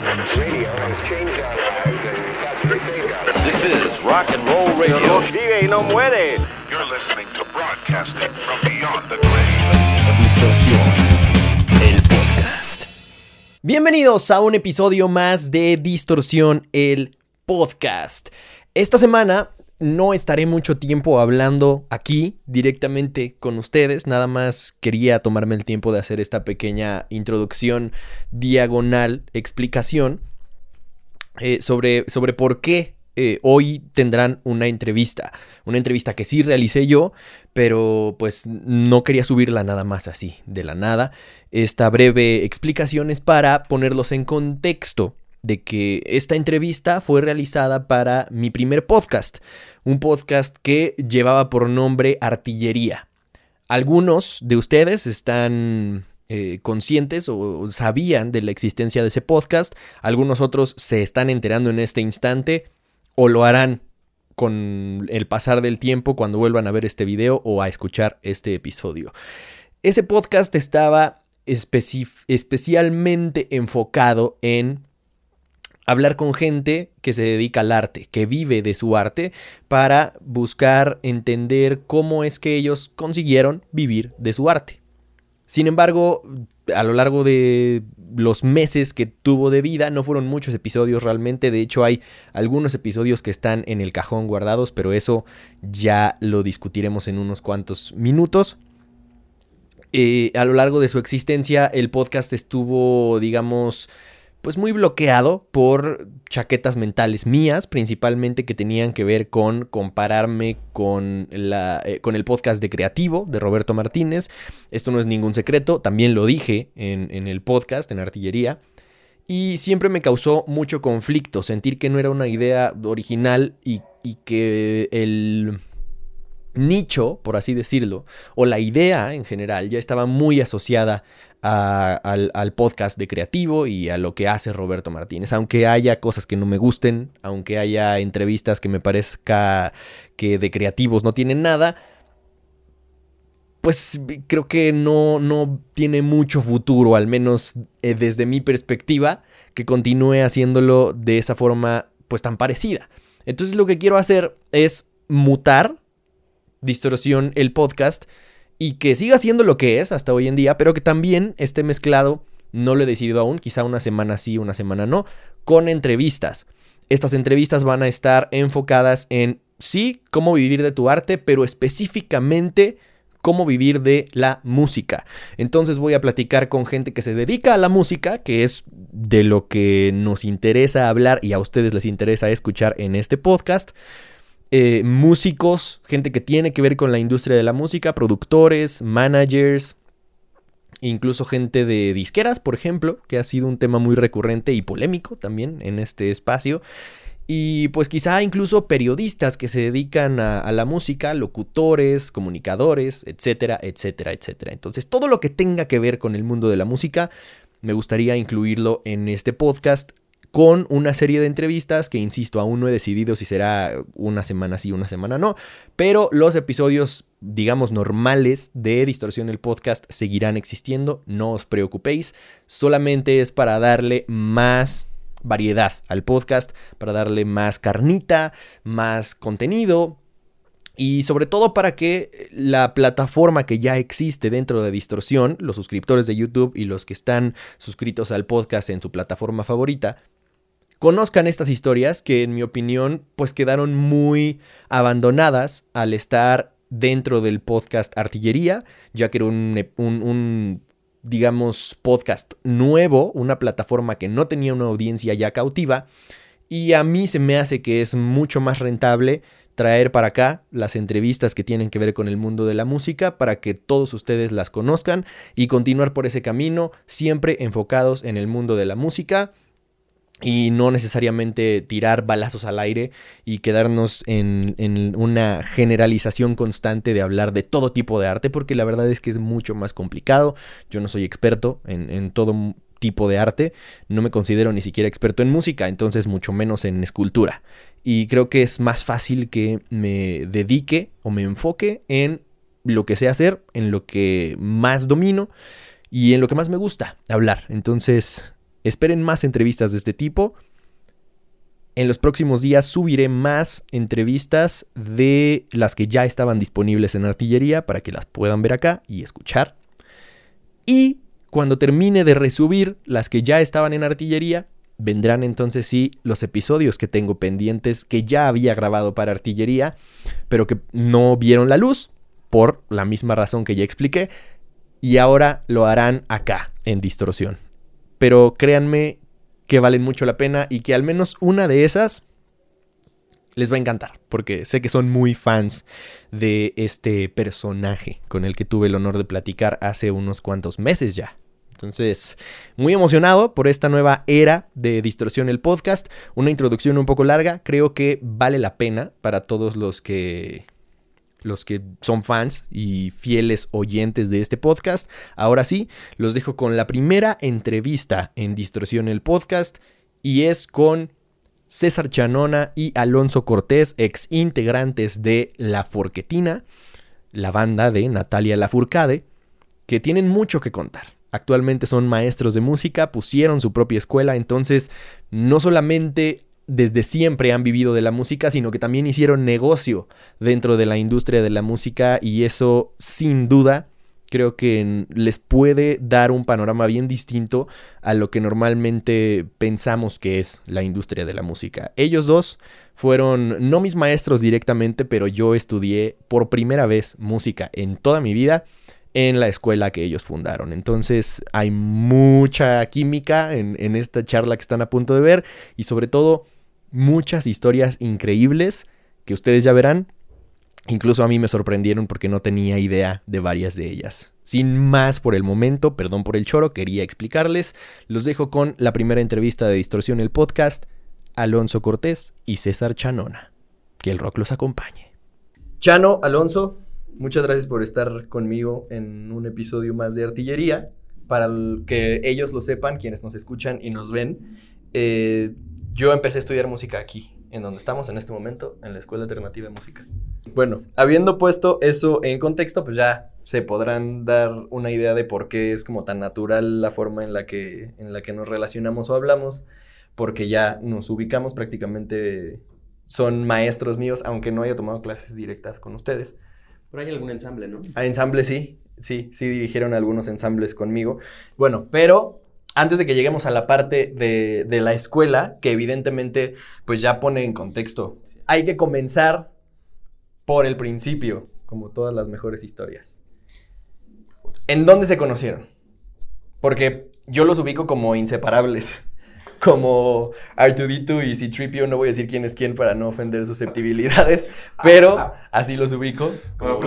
This is rock and roll radio. Vive y no muere. You're listening to broadcasting from beyond the grave. Distorsión, el podcast. Bienvenidos a un episodio más de Distorsión, el podcast. Esta semana no estaré mucho tiempo hablando aquí directamente con ustedes, nada más quería tomarme el tiempo de hacer esta pequeña introducción diagonal, explicación eh, sobre, sobre por qué eh, hoy tendrán una entrevista. Una entrevista que sí realicé yo, pero pues no quería subirla nada más así, de la nada. Esta breve explicación es para ponerlos en contexto de que esta entrevista fue realizada para mi primer podcast, un podcast que llevaba por nombre Artillería. Algunos de ustedes están eh, conscientes o sabían de la existencia de ese podcast, algunos otros se están enterando en este instante o lo harán con el pasar del tiempo cuando vuelvan a ver este video o a escuchar este episodio. Ese podcast estaba especialmente enfocado en hablar con gente que se dedica al arte, que vive de su arte, para buscar entender cómo es que ellos consiguieron vivir de su arte. Sin embargo, a lo largo de los meses que tuvo de vida, no fueron muchos episodios realmente, de hecho hay algunos episodios que están en el cajón guardados, pero eso ya lo discutiremos en unos cuantos minutos. Eh, a lo largo de su existencia, el podcast estuvo, digamos, pues muy bloqueado por chaquetas mentales mías, principalmente que tenían que ver con compararme con, la, eh, con el podcast de Creativo de Roberto Martínez. Esto no es ningún secreto, también lo dije en, el podcast, en Artillería. Y siempre me causó mucho conflicto sentir que no era una idea original y, y que el nicho, por así decirlo, o la idea en general ya estaba muy asociada al, podcast de creativo y a lo que hace Roberto Martínez. Aunque haya cosas que no me gusten, aunque haya entrevistas que me parezca que de creativos no tienen nada, pues creo que no, no tiene mucho futuro, al menos eh, desde mi perspectiva, que continúe haciéndolo de esa forma pues tan parecida. Entonces lo que quiero hacer es mutar Distorsión el podcast y que siga siendo lo que es hasta hoy en día, pero que también esté mezclado, no lo he decidido aún, quizá una semana sí, una semana no, con entrevistas. Estas entrevistas van a estar enfocadas en, sí, cómo vivir de tu arte, pero específicamente cómo vivir de la música. Entonces voy a platicar con gente que se dedica a la música, que es de lo que nos interesa hablar y a ustedes les interesa escuchar en este podcast. Eh, músicos, gente que tiene que ver con la industria de la música, productores, managers, incluso gente de disqueras, por ejemplo, que ha sido un tema muy recurrente y polémico también en este espacio. Y pues quizá incluso periodistas que se dedican a, a, la música, locutores, comunicadores, etcétera, etcétera, etcétera. Entonces todo lo que tenga que ver con el mundo de la música, me gustaría incluirlo en este podcast con una serie de entrevistas que, insisto, aún no he decidido si será una semana sí, una semana no, pero los episodios, digamos, normales de Distorsión el podcast seguirán existiendo, no os preocupéis, solamente es para darle más variedad al podcast, para darle más carnita, más contenido, y sobre todo para que la plataforma que ya existe dentro de Distorsión, los suscriptores de YouTube y los que están suscritos al podcast en su plataforma favorita, conozcan estas historias que en mi opinión pues quedaron muy abandonadas al estar dentro del podcast Artillería, ya que era un, digamos, podcast nuevo, una plataforma que no tenía una audiencia ya cautiva, y a mí se me hace que es mucho más rentable traer para acá las entrevistas que tienen que ver con el mundo de la música para que todos ustedes las conozcan y continuar por ese camino, siempre enfocados en el mundo de la música y no necesariamente tirar balazos al aire y quedarnos en, una generalización constante de hablar de todo tipo de arte, porque la verdad es que es mucho más complicado. Yo no soy experto en, en todo tipo de arte, no me considero ni siquiera experto en música, entonces mucho menos en escultura. Y creo que es más fácil que me dedique o me enfoque en lo que sé hacer, en lo que más domino y en lo que más me gusta hablar. Entonces esperen más entrevistas de este tipo. En los próximos días subiré más entrevistas de las que ya estaban disponibles en artillería para que las puedan ver acá y escuchar. Y cuando termine de resubir las que ya estaban en artillería, vendrán entonces sí los episodios que tengo pendientes que ya había grabado para artillería, pero que no vieron la luz por la misma razón que ya expliqué. Y ahora lo harán acá, en distorsión. Pero créanme que valen mucho la pena y que al menos una de esas les va a encantar, porque sé que son muy fans de este personaje con el que tuve el honor de platicar hace unos cuantos meses ya. Entonces, muy emocionado por esta nueva era de Distorsión el podcast. Una introducción un poco larga, creo que vale la pena para todos los que los que son fans y fieles oyentes de este podcast. Ahora sí, los dejo con la primera entrevista en Distorsión el podcast y es con César Chanona y Alonso Cortés, ex integrantes de La Forquetina, la banda de Natalia Lafourcade, que tienen mucho que contar. Actualmente son maestros de música, pusieron su propia escuela, entonces no solamente desde siempre han vivido de la música, sino que también hicieron negocio dentro de la industria de la música y eso sin duda creo que les puede dar un panorama bien distinto a lo que normalmente pensamos que es la industria de la música. Ellos dos fueron no mis maestros directamente, pero yo estudié por primera vez música en toda mi vida en la escuela que ellos fundaron. Entonces hay mucha química en, esta charla que están a punto de ver y sobre todo muchas historias increíbles que ustedes ya verán. Incluso a mí me sorprendieron porque no tenía idea de varias de ellas. Sin más por el momento, perdón por el choro, quería explicarles. Los dejo con la primera entrevista de Distorsión el podcast, Alonso Cortés y César Chanona. Que el rock los acompañe. Chano, Alonso, muchas gracias por estar conmigo en un episodio más de Artillería. Para que ellos lo sepan, quienes nos escuchan y nos ven, eh, yo empecé a estudiar música aquí, en donde estamos en este momento, en la Escuela Alternativa de Música. Bueno, habiendo puesto eso en contexto, pues ya se podrán dar una idea de por qué es como tan natural la forma en la que, en la que nos relacionamos o hablamos, porque ya nos ubicamos prácticamente, son maestros míos, aunque no haya tomado clases directas con ustedes. Pero hay algún ensamble, ¿no? A ensamble sí, sí, sí dirigieron algunos ensambles conmigo. Bueno, pero antes de que lleguemos a la parte de, de, la escuela, que evidentemente pues ya pone en contexto, hay que comenzar por el principio, como todas las mejores historias. ¿En dónde se conocieron? Porque yo los ubico como inseparables. Como Artudito y C-Tripio, no voy a decir quién es quién para no ofender susceptibilidades, pero así los ubico. Como...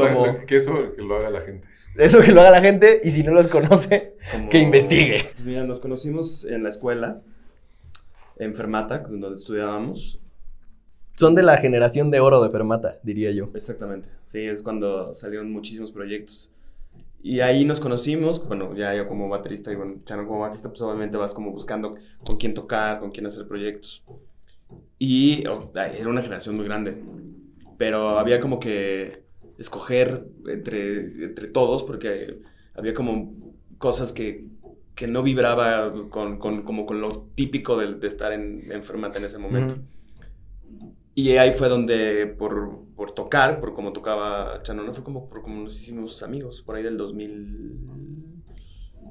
que eso que lo haga la gente. Eso que lo haga la gente y si no los conoce, Como, que investigue. Mira, nos conocimos en la escuela, en Fermata, donde estudiábamos. Son de la generación de oro de Fermata, diría yo. Exactamente. Sí, es cuando salieron muchísimos proyectos. Y ahí nos conocimos, bueno, ya yo como baterista y bueno, Chano como baterista, pues obviamente vas como buscando con quién tocar, con quién hacer proyectos. Y oh, era una generación muy grande, pero había como que escoger entre, entre todos, porque había como cosas que, que no vibraba con, con, como con lo típico de, de estar en, enfermata en ese momento. Mm. Y ahí fue donde, por, por tocar, por como tocaba Chanona, fue como por como nos hicimos amigos, por ahí del 2099.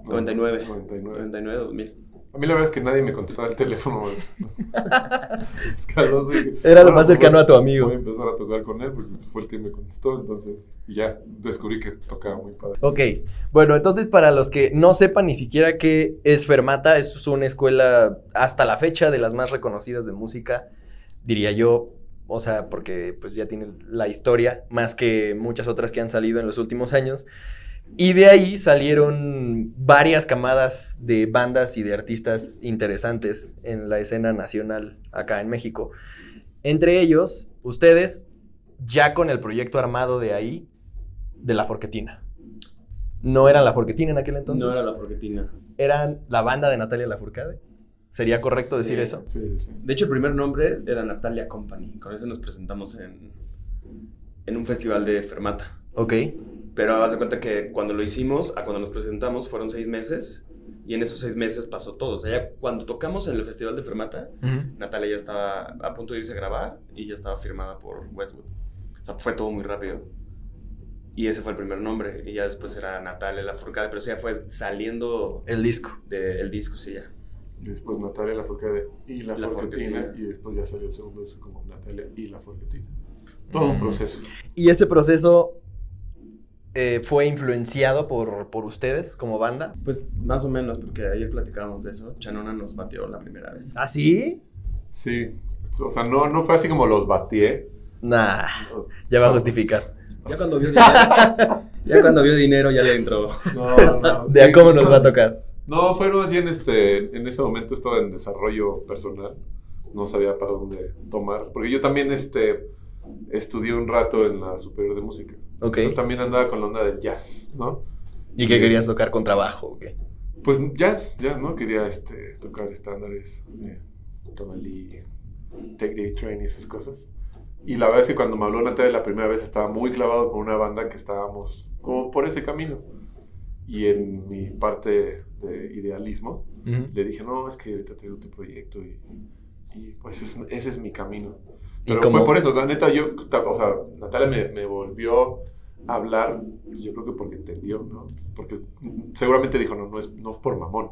99. 99, 2000. A mí la verdad es que nadie me contestaba el teléfono. Era lo más cercano a tu amigo. Voy a empezar a tocar con él porque fue el que me contestó, entonces y ya descubrí que tocaba muy padre. Ok, bueno, entonces para los que no sepan ni siquiera qué es Fermata, es una escuela hasta la fecha de las más reconocidas de música, diría yo, o sea, porque pues ya tiene la historia, más que muchas otras que han salido en los últimos años. Y de ahí salieron varias camadas de bandas y de artistas interesantes en la escena nacional acá en México. Entre ellos, ustedes, ya con el proyecto armado de ahí, de La Forquetina. ¿No eran La Forquetina en aquel entonces? No era La Forquetina. ¿Eran la banda de Natalia Lafourcade? ¿Sería correcto decir eso? Sí, sí, sí. De hecho, el primer nombre era Natalia Company. Con eso nos presentamos en, en un festival de Fermata. Ok. Pero haz de cuenta que cuando lo hicimos, a cuando nos presentamos, fueron seis meses. Y en esos seis meses pasó todo. O sea, ya cuando tocamos en el Festival de Fermata, Natalia ya estaba a punto de irse a grabar y ya estaba firmada por Westwood. O sea, fue todo muy rápido. Y ese fue el primer nombre. Y ya después era Natalia Lafourcade, pero o sea, fue saliendo El disco. del disco, sí, ya. Y después Natalia la Forcade y la, La Forquetina. Y después ya salió el segundo disco como Natalia y la Forquetina. Todo un Mm. proceso. ¿Y ese proceso eh, fue influenciado por, por ustedes como banda? Pues más o menos, porque ayer platicábamos de eso. Chanona nos batió la primera vez. ¿Ah, sí? Sí. O sea, no, no fue así como los batié. Nah, ya va a justificar. Ya cuando vio dinero, ya cuando vio dinero ya le entró. No, no. De a sí. cómo nos va a tocar. No, fue más bien este, en ese momento estaba en desarrollo personal, no sabía para dónde tomar, porque yo también este, estudié un rato en la superior de música, Ok. entonces también andaba con la onda del jazz, ¿no? ¿Y qué querías tocar con trabajo? o qué? Pues jazz, jazz, ¿no? Quería este, tocar estándares, eh, Tonalí, Take Day Train y esas cosas. Y la verdad es que cuando me habló Natalia la primera vez estaba muy clavado con una banda que estábamos como por ese camino. Y en mi parte de idealismo, le dije, no, es que ahorita traigo tu proyecto y, y, pues es- ese es mi camino. ¿Y Pero cómo- fue por eso, la neta, yo, o sea, Natalia me, me volvió a hablar, yo creo que porque entendió, ¿no? Porque seguramente dijo, no, no es, no es por mamón.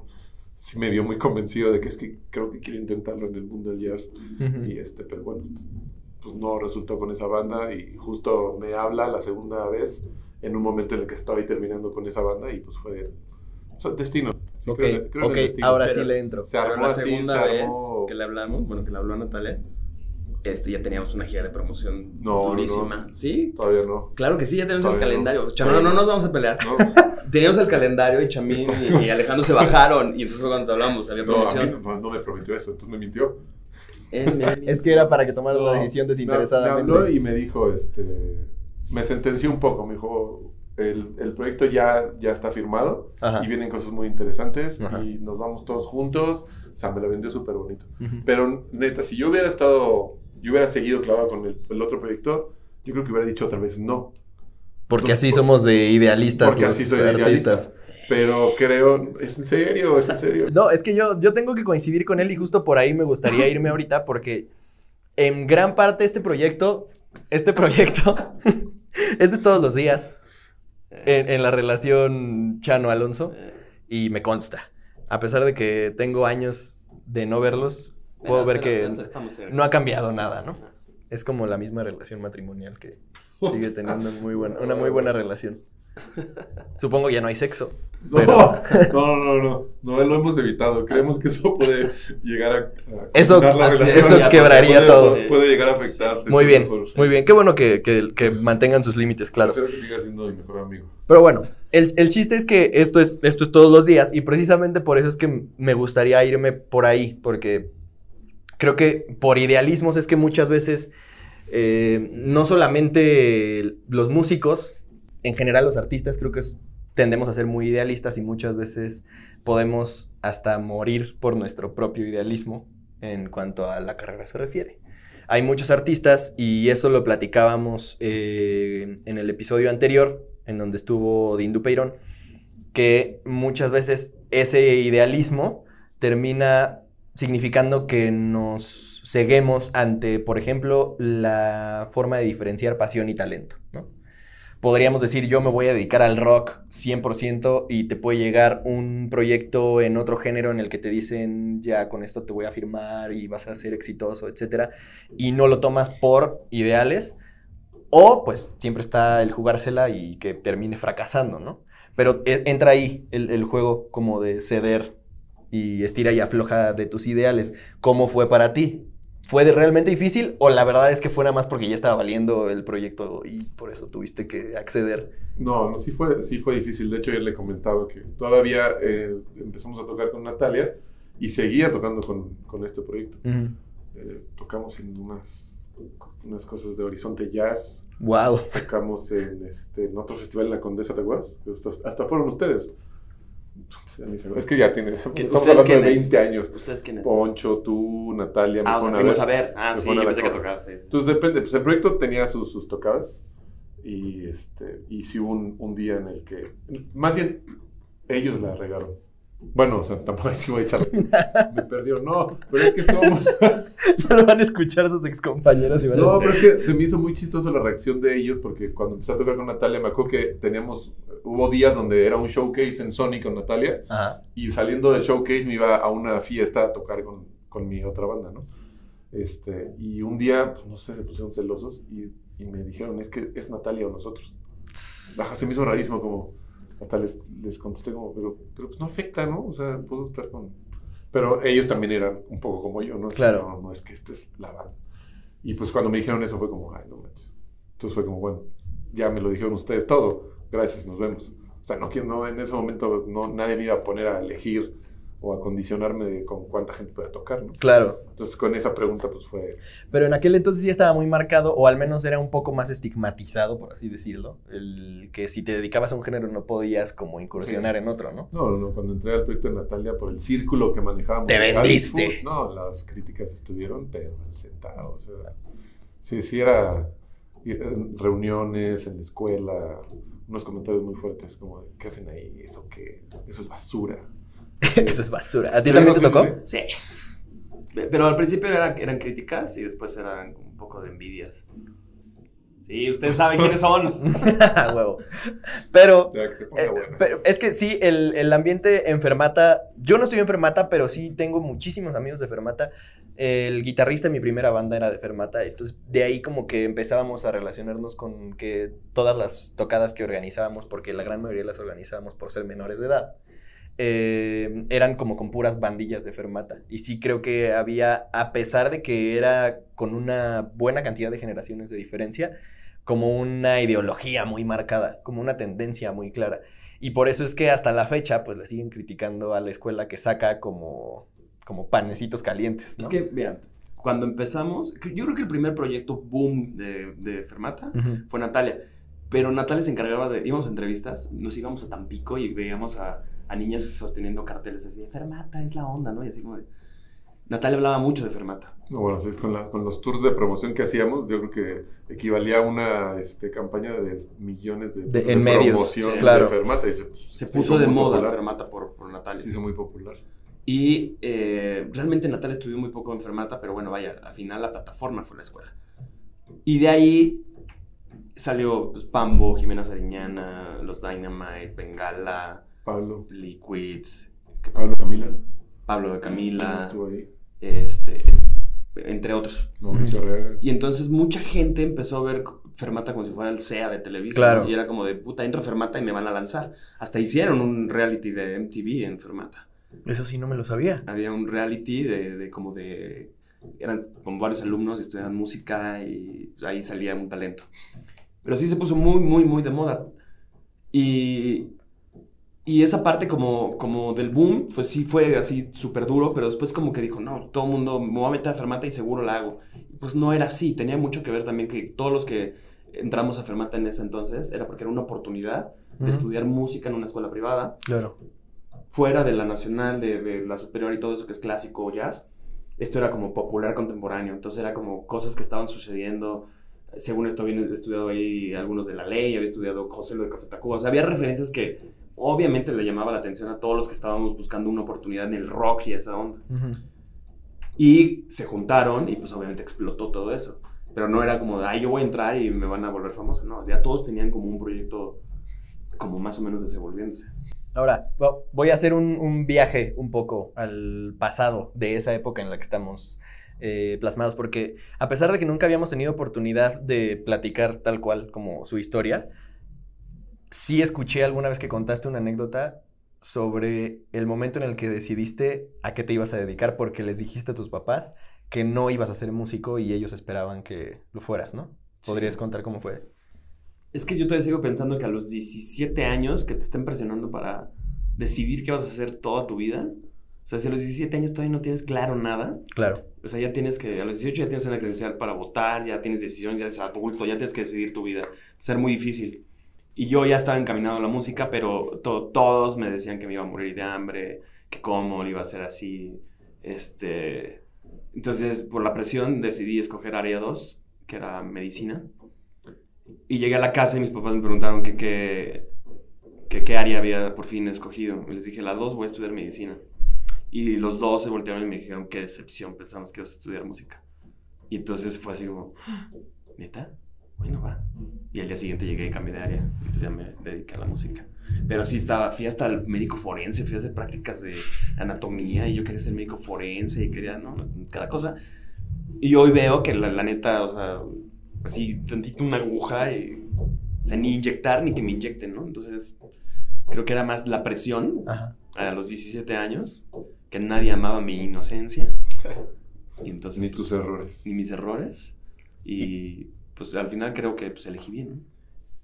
Sí me vio muy convencido de que es que creo que quiero intentarlo en el mundo del jazz. Y este, pero bueno, pues no resultó con esa banda y justo me habla la segunda vez en un momento en el que estoy terminando con esa banda y pues fue o sea, destino. Sí, Ok, creo creo en ok, el destino. ahora pero- sí le entro. Se armó la así, segunda se vez armó- que le hablamos, bueno, que le habló a Natalia, este, ya teníamos una gira de promoción No, durísima. ¿Sí? Todavía no. Claro que sí, ya tenemos el Todavía calendario. No, no no. nos vamos a pelear. No, Teníamos el calendario y Chamín y, y Alejandro se bajaron. Y entonces fue cuando hablamos, había no, a mí promoción. no, no me prometió eso, entonces me mintió. Es que era para que tomaras la decisión Me, me desinteresadamente. habló y me dijo, este, me sentenció un poco, me dijo, el, el proyecto ya, ya está firmado Ajá. y vienen cosas muy interesantes Ajá. y nos vamos todos juntos. O sea, me la vendió súper bonito. Pero neta, si yo hubiera estado, yo hubiera seguido clavado con el, el otro proyecto, yo creo que hubiera dicho otra vez no. Porque así somos de idealistas Porque los así soy de artistas. idealista. Pero creo, es en serio, es en serio. No, es que yo, yo tengo que coincidir con él y justo por ahí me gustaría irme ahorita porque en gran parte este proyecto, este proyecto, esto es todos los días en, en la relación Chano-Alonso y me consta. A pesar de que tengo años de no verlos, puedo ver que no ha cambiado nada, ¿no? Es como la misma relación matrimonial que sigue teniendo muy buena, una muy buena relación. Supongo que ya no hay sexo. No, no, no, no, no, lo hemos evitado. Creemos que eso puede llegar a, Eso- eso quebraría puede, todo. Puede, llegar a afectar. Muy bien, muy bien. Qué bueno que, que- que mantengan sus límites claros. Espero que siga siendo mi mejor amigo. Pero bueno, el, el chiste es que esto es, esto es todos los días y precisamente por eso es que me gustaría irme por ahí, porque creo que por idealismos es que muchas veces eh, no solamente los músicos, en general los artistas, creo que tendemos a ser muy idealistas y muchas veces podemos hasta morir por nuestro propio idealismo en cuanto a la carrera se refiere. Hay muchos artistas y eso lo platicábamos eh, en el episodio anterior, en donde estuvo Dindu Peirón, que muchas veces ese idealismo termina significando que nos ceguemos ante, por ejemplo, la forma de diferenciar pasión y talento. Podríamos decir, yo me voy a dedicar al rock 100% y te puede llegar un proyecto en otro género en el que te dicen, ya con esto te voy a firmar y vas a ser exitoso, etcétera, y no lo tomas por ideales, o pues siempre está el jugársela y que termine fracasando, ¿no? Pero e- entra ahí el juego como de ceder y estira y afloja de tus ideales. ¿Cómo fue para ti? ¿Fue de realmente difícil o la verdad es que fue nada más porque ya estaba valiendo el proyecto y por eso tuviste que acceder? No, no, sí fue, sí fue difícil. De hecho, yo le comentaba que todavía eh, empezamos a tocar con Natalia y seguía tocando con, con este proyecto. Eh, tocamos en unas, unas cosas de Horizonte Jazz. Wow. Tocamos en, este, en otro festival en la Condesa de Guas. Hasta, hasta fueron ustedes. Es que ya tiene. ¿Qué- Estamos hablando de quiénes? 20 años. ¿Ustedes quiénes? Poncho, tú, Natalia, me ah, o sea, fueron fuimos a ver. Ah, Me sí, a pensé que tocar, sí. Entonces depende, pues el proyecto tenía sus, sus tocadas y este y sí hubo un, un día en el que más bien ellos la regaron Bueno, o sea, tampoco así voy a echar. Me perdió, no. Pero es que muy- Ya lo van a escuchar sus excompañeros y van a No, pero es que se me hizo muy chistoso la reacción de ellos porque cuando empecé a tocar con Natalia me acuerdo que teníamos, hubo días donde era un showcase en Sony con Natalia Ajá. y saliendo del showcase me iba a una fiesta a tocar con, con mi otra banda, ¿no? Este, y un día, pues no sé, se pusieron celosos y, y me dijeron, es que es Natalia o nosotros. Ajá, se me hizo rarísimo como, hasta les, les contesté como, pero, pero pues no afecta, ¿no? O sea, puedo estar con... Pero ellos también eran un poco como yo, ¿no? Claro. No, no es que esta es la banda. Y pues cuando me dijeron eso fue como, ay, no manches. Entonces fue como, bueno, ya me lo dijeron ustedes todo, gracias, nos vemos. O sea, no, no en ese momento no, nadie me iba a poner a elegir o a condicionarme de con cuánta gente pueda tocar, ¿no? Claro. Entonces con esa pregunta pues fue... Pero en aquel entonces sí estaba muy marcado, o al menos era un poco más estigmatizado, por así decirlo. El que si te dedicabas a un género no podías como incursionar en otro, ¿no? No, no, cuando entré al proyecto de Natalia por el círculo que manejábamos. Te vendiste. No, las críticas estuvieron, pero centavo, o sea... Sí, sí era eh, reuniones en la escuela, unos comentarios muy fuertes como, ¿qué hacen ahí? ¿Eso qué? Eso es basura. Eso es basura. ¿A ti Sí, también te tocó? sí. Pero al principio eran, eran críticas y después eran un poco de envidias. Sí, ustedes saben quiénes son. A huevo. Pero, eh, pero es que sí, el, el ambiente en Fermata, yo no estoy en Fermata, pero sí tengo muchísimos amigos de Fermata. El guitarrista de mi primera banda era de Fermata, entonces de ahí como que empezábamos a relacionarnos con que todas las tocadas que organizábamos, porque la gran mayoría las organizábamos por ser menores de edad, eh, eran como con puras bandillas de Fermata. Y sí creo que había, a pesar de que era con una buena cantidad de generaciones de diferencia, como una ideología muy marcada, como una tendencia muy clara. Y por eso es que hasta la fecha, pues le siguen criticando a la escuela que saca como, como panecitos calientes. ¿no? Es que, vean, cuando empezamos, yo creo que el primer proyecto boom de, de Fermata fue Natalia. Pero Natalia se encargaba de, íbamos a entrevistas, nos íbamos a Tampico y veíamos a, a niñas sosteniendo carteles así, de Fermata es la onda, ¿no? Y así como de... Natalia hablaba mucho de Fermata. No, bueno, sí, es con, la- con los tours de promoción que hacíamos, yo creo que equivalía a una este, campaña de millones de, De- pesos en medios, promoción sí, claro. de Fermata. Y se, pues, Se se puso hizo de moda popular. Fermata por, por Natalia. Se hizo muy popular. Y eh, realmente Natalia estudió muy poco en Fermata, pero bueno, vaya, al final la plataforma fue la escuela. Y de ahí salió pues, Pambo, Jimena Sariñana, los Dynamite, Bengala, Pablo, Liquids, Pablo Camila, Pablo de Camila, estuvo ahí, este, entre otros. Arriaga. Y entonces mucha gente empezó a ver Fermata como si fuera el SEA de Televisa. Claro. ¿no? Y era como de puta, entro a Fermata y me van a lanzar. Hasta hicieron un reality de MTV en Fermata. Eso sí no me lo sabía. Había un reality de, de como de... Eran como varios alumnos y estudiaban música y ahí salía un talento. Pero sí se puso muy, muy, muy de moda. Y, y esa parte como, como del boom, pues sí fue así súper duro, pero después como que dijo, no, todo el mundo me voy a meter a Fermata y seguro la hago. Pues no era así, tenía mucho que ver también que todos los que entramos a Fermata en ese entonces era porque era una oportunidad de estudiar música en una escuela privada Claro. fuera de la nacional, de, de la superior y todo eso que es clásico o jazz, esto era como popular contemporáneo, entonces era como cosas que estaban sucediendo. Según esto, había estudiado ahí algunos de la ley, había estudiado José lo de Café Tacuba, o sea, había referencias que obviamente le llamaba la atención a todos los que estábamos buscando una oportunidad en el rock y esa onda. Y se juntaron y pues obviamente explotó todo eso. Pero no era como de, ay, yo voy a entrar y me van a volver famoso. No, ya todos tenían como un proyecto como más o menos desenvolviéndose. Ahora, vo- voy a hacer un, un viaje un poco al pasado de esa época en la que estamos eh, plasmados, porque a pesar de que nunca habíamos tenido oportunidad de platicar tal cual como su historia, sí escuché alguna vez que contaste una anécdota sobre el momento en el que decidiste a qué te ibas a dedicar porque les dijiste a tus papás que no ibas a ser músico y ellos esperaban que lo fueras, ¿no? ¿Podrías contar cómo fue? Es que yo todavía sigo pensando que a los 17 años que te estén presionando para decidir qué vas a hacer toda tu vida. O sea, si a los 17 años todavía no tienes claro nada, Claro. o sea, ya tienes que, a los 18 ya tienes una credencial para votar, ya tienes decisión, ya eres adulto, ya tienes que decidir tu vida. Ser muy difícil. Y yo ya estaba encaminado a la música, pero to- todos me decían que me iba a morir de hambre, que cómo iba a hacer así. Este. Entonces, por la presión, decidí escoger área 2, que era medicina. Y llegué a la casa y mis papás me preguntaron que qué que qué área había por fin escogido. Y les dije, la dos voy a estudiar medicina. Y los dos se voltearon y me dijeron, qué decepción, pensamos que ibas a estudiar música. Y entonces fue así como, ¿neta? Bueno, va. Y al día siguiente llegué y cambié de área. Entonces ya me dediqué a la música. Pero sí estaba, fui hasta el médico forense, fui a hacer prácticas de anatomía y yo quería ser médico forense y quería, ¿no? Cada cosa. Y hoy veo que la, la neta, o sea, así tantito una aguja y, o sea, ni inyectar ni que me inyecten, ¿no? Entonces, creo que era más la presión Ajá. a los 17 años, que nadie amaba mi inocencia. Y entonces, Ni tus pues, errores. ni mis errores. Y pues al final creo que pues elegí bien, ¿no?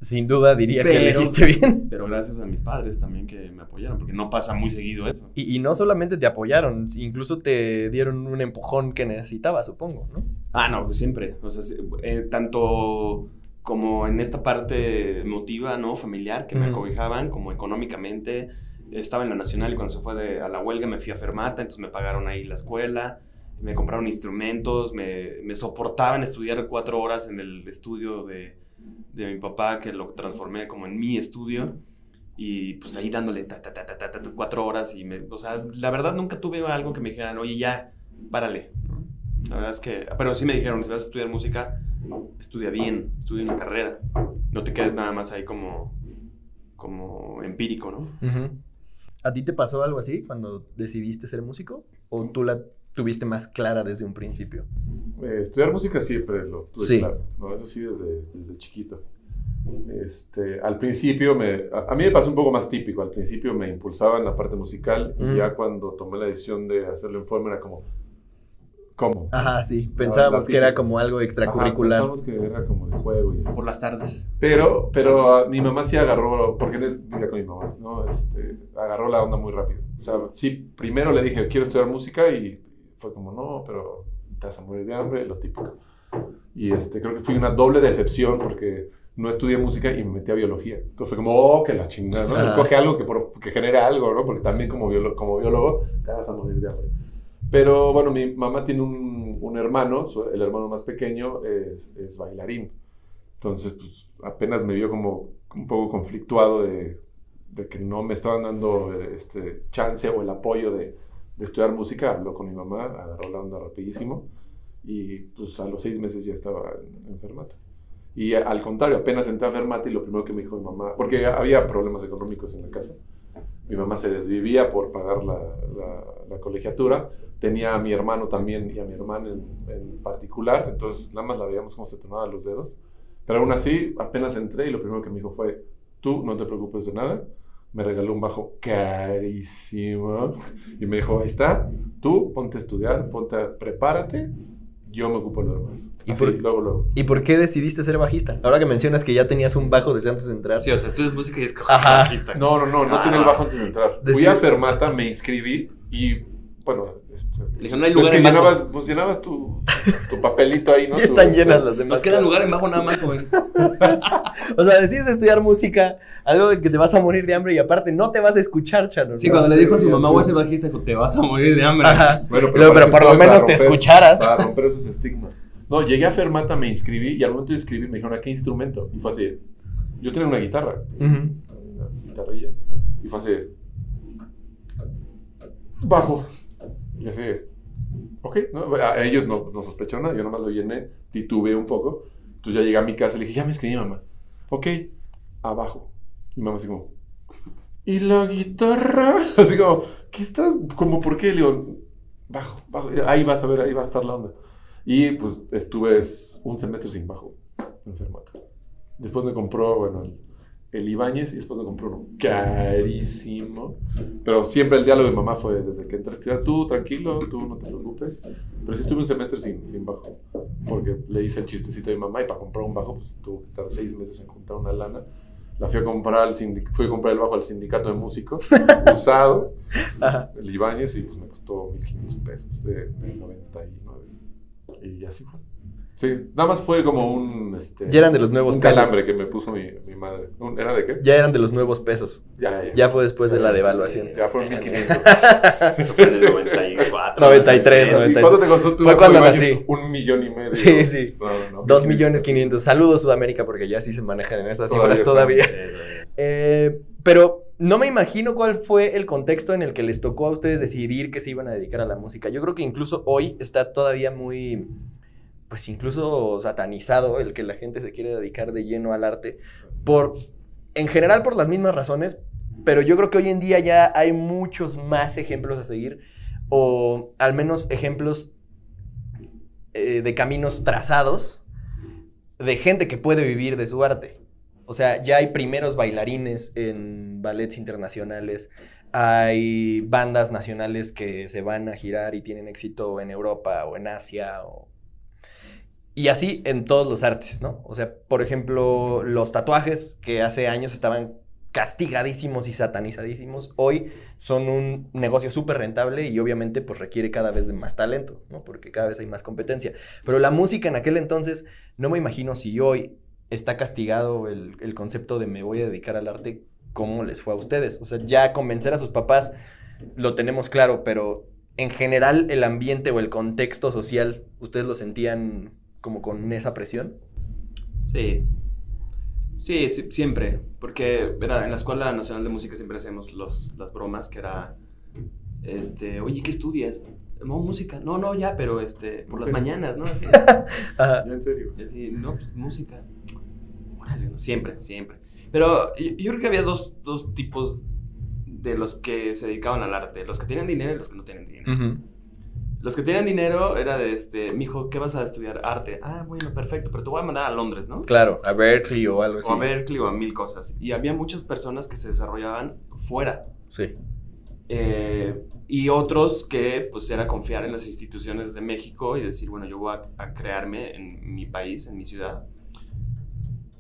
Sin duda diría que elegiste bien. Pero gracias a mis padres también que me apoyaron, porque no pasa muy seguido eso. Y, y no solamente te apoyaron, incluso te dieron un empujón que necesitabas, supongo, ¿no? Ah, no, pues siempre. O sea, sí, eh, tanto como en esta parte emotiva, ¿no? Familiar, que me Ujú. acobijaban, como económicamente. Estaba en la Nacional y cuando se fue de- a la huelga me fui a Fermata, entonces me pagaron ahí la escuela, me compraron instrumentos, me, me soportaban estudiar cuatro horas en el estudio de, de mi papá, que lo transformé como en mi estudio. Y pues ahí dándole ta, ta, ta, ta, ta, ta, cuatro horas y me, o sea, la verdad nunca tuve algo que me dijeran, oye, ya, párale. La verdad es que, pero sí me dijeron, si vas a estudiar música, estudia bien, estudia una carrera. No te quedes nada más ahí como, como empírico, ¿no? ¿A ti te pasó algo así cuando decidiste ser músico? ¿O tú la tuviste más clara desde un principio? Eh, estudiar música siempre lo tuve Sí. claro, ¿no? Eso sí desde, desde chiquito. Este, al principio, me, a, a mí me pasó un poco más típico. Al principio me impulsaba en la parte musical y ya cuando tomé la decisión de hacerlo en forma era como, ¿cómo? Ajá, sí. Pensábamos que era como algo extracurricular. Ajá, pensamos que era como de juego y eso. Por las tardes. Pero, pero ah, mi mamá sí agarró, porque vivía con mi mamá, ¿no? Este, agarró la onda muy rápido. O sea, sí, primero le dije, quiero estudiar música y fue como, no, pero te vas a morir de hambre, lo típico. Y este, creo que fui una doble decepción porque no estudié música y me metí a biología. Entonces fue como, oh, que la chingada, ¿no? Escoge algo que, por- que genere algo, ¿no? Porque también como, biolo- como biólogo te vas a morir de hambre. Pero bueno, mi mamá tiene un, un hermano, el hermano más pequeño es, es bailarín. Entonces, pues apenas me vio como un poco conflictuado de, de que no me estaban dando este chance o el apoyo de, de estudiar música. Habló con mi mamá, agarró la onda rapidísimo y pues a los seis meses ya estaba en, en. Y al contrario, apenas entré a Fermata y lo primero que me dijo mi mamá, porque había problemas económicos en la casa, mi mamá se desvivía por pagar la, la- colegiatura, tenía a mi hermano también y a mi hermana en, particular, entonces nada más la veíamos cómo se tronaban los dedos. Pero aún así, apenas entré y lo primero que me dijo fue, tú no te preocupes de nada. Me regaló un bajo carísimo y me dijo, ahí está, tú ponte a estudiar, ponte a, prepárate, yo me ocupo de lo demás. ¿Y Así, por- luego, luego. ¿Y por qué decidiste ser bajista? Ahora que mencionas que ya tenías un bajo desde antes de entrar. Sí, o sea, estudias música y es como Ajá. bajista. No, no, no, no Ah. tenía el bajo antes de entrar. Fui a Fermata, me inscribí y, bueno, este, dijo, "No hay pues lugar que en bajo". llenabas, pues llenabas tu, tu papelito ahí, ¿no? Ya Tu, están este, llenas las demás. Nos queda lugar en bajo nada más, joven. O sea, decides estudiar música, algo de que te vas a morir de hambre y aparte no te vas a escuchar, Chano. Sí, ¿no? cuando le dijo a su mamá, voy a ser bajista, dijo, te vas a morir de hambre. Ajá. Bueno, Pero, pero eso por lo menos te escucharas. Para romper esos estigmas. No, llegué a Fermata, me inscribí y al momento de inscribir me dijeron, ¿a qué instrumento? Y fue así, yo tenía una guitarra, Ujú. una guitarrilla, y fue así, bajo. Y así, ok, ¿no? a ellos no, no sospecharon nada, yo nomás lo llené, titubeé un poco, entonces ya llegué a mi casa y le dije, ya me escribí mamá, ok, abajo. Y mamá así como, ¿y la guitarra? Así como, ¿qué está? Como, ¿por qué? Le digo, bajo, bajo, ahí vas a ver, ahí va a estar la onda. Y pues estuve un semestre sin bajo en Fermata. Después me compró, bueno, el, el Ibáñez y después me compró uno carísimo. Pero siempre el diálogo de mamá fue desde que estudiar, tú tranquilo, tú no te preocupes. Pero sí estuve un semestre sin, sin bajo, porque le hice el chistecito a mi mamá y para comprar un bajo pues tuvo que estar seis meses en juntar una lana. La fui a comprar al fui a comprar el bajo al sindicato de músicos, usado, Ajá. el Ibáñez, y pues me costó 1.500 pesos de, de 99. Y así fue. Sí, nada más fue como un. Este, Ya eran de los nuevos Un pesos. calambre que me puso mi, mi madre. Un- ¿Era de qué? Ya eran de los nuevos pesos. Ya, ya. Ya fue después de la devaluación. Ya fueron 1500. Eso fue en el 94. 93, Sí, 93. ¿Cuánto te costó tu Fue cuando nací. Un millón y medio. Sí, sí. No, no, no, Dos 1500. millones quinientos. Saludos Sudamérica porque ya sí se manejan en esas cifras todavía. Sí. Eh, pero no me imagino cuál fue el contexto en el que les tocó a ustedes decidir que se iban a dedicar a la música. Yo creo que incluso hoy está todavía muy, pues incluso satanizado el que la gente se quiere dedicar de lleno al arte. Por, en general por las mismas razones, pero yo creo que hoy en día ya hay muchos más ejemplos a seguir, o al menos ejemplos eh, de caminos trazados de gente que puede vivir de su arte. O sea, ya hay primeros bailarines en ballets internacionales, hay bandas nacionales que se van a girar y tienen éxito en Europa o en Asia o... Y así en todos los artes, ¿no? O sea, por ejemplo, los tatuajes que hace años estaban castigadísimos y satanizadísimos, hoy son un negocio súper rentable y obviamente pues requiere cada vez de más talento, ¿no? Porque cada vez hay más competencia. Pero la música en aquel entonces, no me imagino si hoy está castigado el, el concepto de me voy a dedicar al arte, ¿cómo les fue a ustedes? O sea, ya convencer a sus papás lo tenemos claro, pero en general el ambiente o el contexto social, ¿ustedes lo sentían como con esa presión? Sí. Sí, sí, siempre. Porque, verá, en la Escuela Nacional de Música siempre hacemos los, las bromas que era, este, oye, ¿qué estudias? No, música. No, no, ya, pero este, por las mañanas, ¿no? Así, Ajá. Ya, en serio. y así, no, pues música. Órale, ¿no? siempre, siempre. Pero yo, yo creo que había dos, dos tipos de los que se dedicaban al arte, los que tienen dinero y los que no tienen dinero. Ujú. Los que tienen dinero era de este, mijo, ¿qué vas a estudiar? Arte. Ah, bueno, perfecto, pero te voy a mandar a Londres, ¿no? Claro, a Berkeley o algo así. O a Berkeley o a mil cosas. Y había muchas personas que se desarrollaban fuera. Sí. Eh, y otros que pues era confiar en las instituciones de México y decir, bueno, yo voy a, a crearme en mi país, en mi ciudad.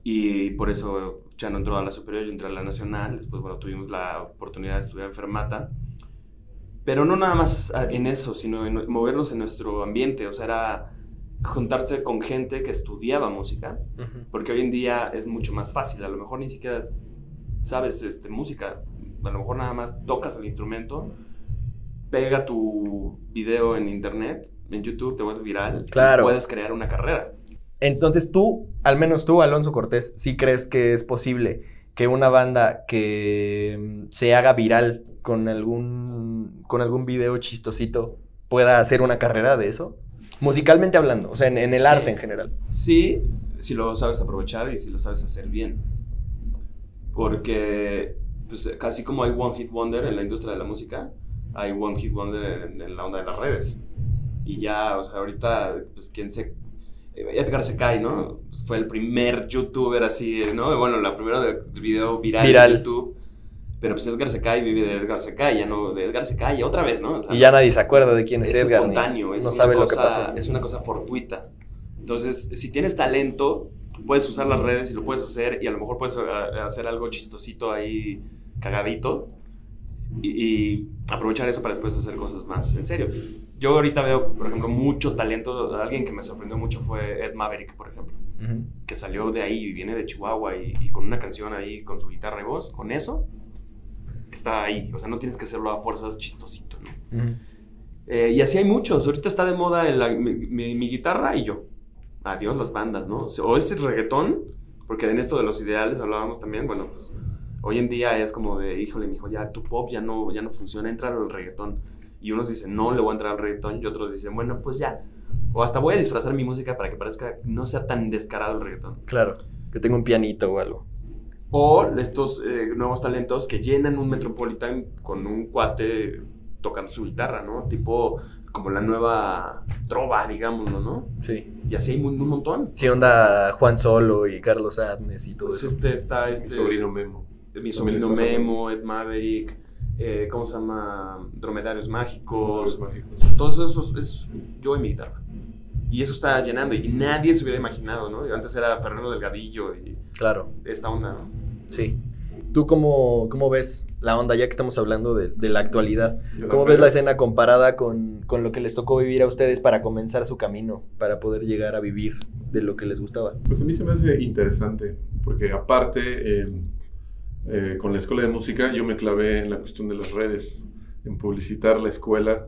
Y por eso ya no entró a la superior, yo entré a la nacional. Después, bueno, tuvimos la oportunidad de estudiar en Fermata. Pero no nada más ah, en eso, sino en movernos en nuestro ambiente. O sea, era juntarse con gente que estudiaba música porque hoy en día es mucho más fácil. A lo mejor ni siquiera sabes este, música. A lo mejor nada más tocas el instrumento, pega tu video en internet, en YouTube, te vuelves viral. y Claro. puedes crear una carrera. Entonces tú, al menos tú, Alonso Cortés, sí crees que es posible que una banda que mm, se haga viral con algún, con algún video chistosito pueda hacer una carrera de eso? Musicalmente hablando, o sea, en, en el Sí. arte en general. Sí, si lo sabes aprovechar y si lo sabes hacer bien. Porque, pues, casi como hay One Hit Wonder en la industria de la música, hay One Hit Wonder en, en la onda de las redes. Y ya, o sea, ahorita, pues, quien se... Edgar Secai, ¿no? Pues, fue el primer youtuber así, ¿no? Bueno, la primera del video viral, Viral. de YouTube. Pero pues Edgar Secai vive de Edgar Secai, ya no de Edgar Secai, otra vez, ¿no? O sea, Y ya nadie se acuerda de quién es, es Edgar. espontáneo, es no sabe lo cosa, que pasó. Es una cosa fortuita. Entonces, si tienes talento, puedes usar las redes y lo puedes hacer y a lo mejor puedes eh, hacer algo chistosito ahí, cagadito, y, y aprovechar eso para después hacer cosas más en serio. Yo ahorita veo, por ejemplo, mucho talento. Alguien que me sorprendió mucho fue Ed Maverick, por ejemplo, que salió de ahí, viene de Chihuahua y, y con una canción ahí, con su guitarra y voz, con eso, está ahí. O sea, no tienes que hacerlo a fuerzas chistosito, ¿no? Ujú. Eh, y así hay muchos. Ahorita está de moda el- la- mi, mi- mi guitarra y yo. Adiós las bandas, ¿no? O es el reggaetón, porque en esto de los ideales hablábamos también. Bueno, pues hoy en día es como de, híjole, mijo, ya tu pop ya no, ya no funciona, entra al reggaetón. Y unos dicen, no, le voy a entrar al reggaetón. Y otros dicen, bueno, pues ya. O hasta voy a disfrazar mi música para que parezca, no sea tan descarado el reggaetón. Claro, que tenga un pianito o algo. O estos eh, nuevos talentos que llenan un Metropolitan con un cuate tocando su guitarra, ¿no? Tipo como la nueva trova, digámoslo, ¿no? Sí. Y así hay un, un montón. Sí, onda Juan Solo y Carlos Adnes y todo Pues eso. este está Mi este sobrino Memo. mi También sobrino Memo, Ed Maverick, eh, ¿cómo se llama? Dromedarios mágicos. Todos esos es yo y mi guitarra. Y eso está llenando y nadie se hubiera imaginado, ¿no? Antes era Fernando Delgadillo y Claro, esta onda, ¿no? sí. ¿tú cómo, cómo ves la onda, ya que estamos hablando de, de la actualidad? ¿Cómo ves la escena comparada con, con lo que les tocó vivir a ustedes para comenzar su camino, para poder llegar a vivir de lo que les gustaba? Pues a mí se me hace interesante, porque aparte, eh, eh, con la escuela de música, yo me clavé en la cuestión de las redes, en publicitar la escuela,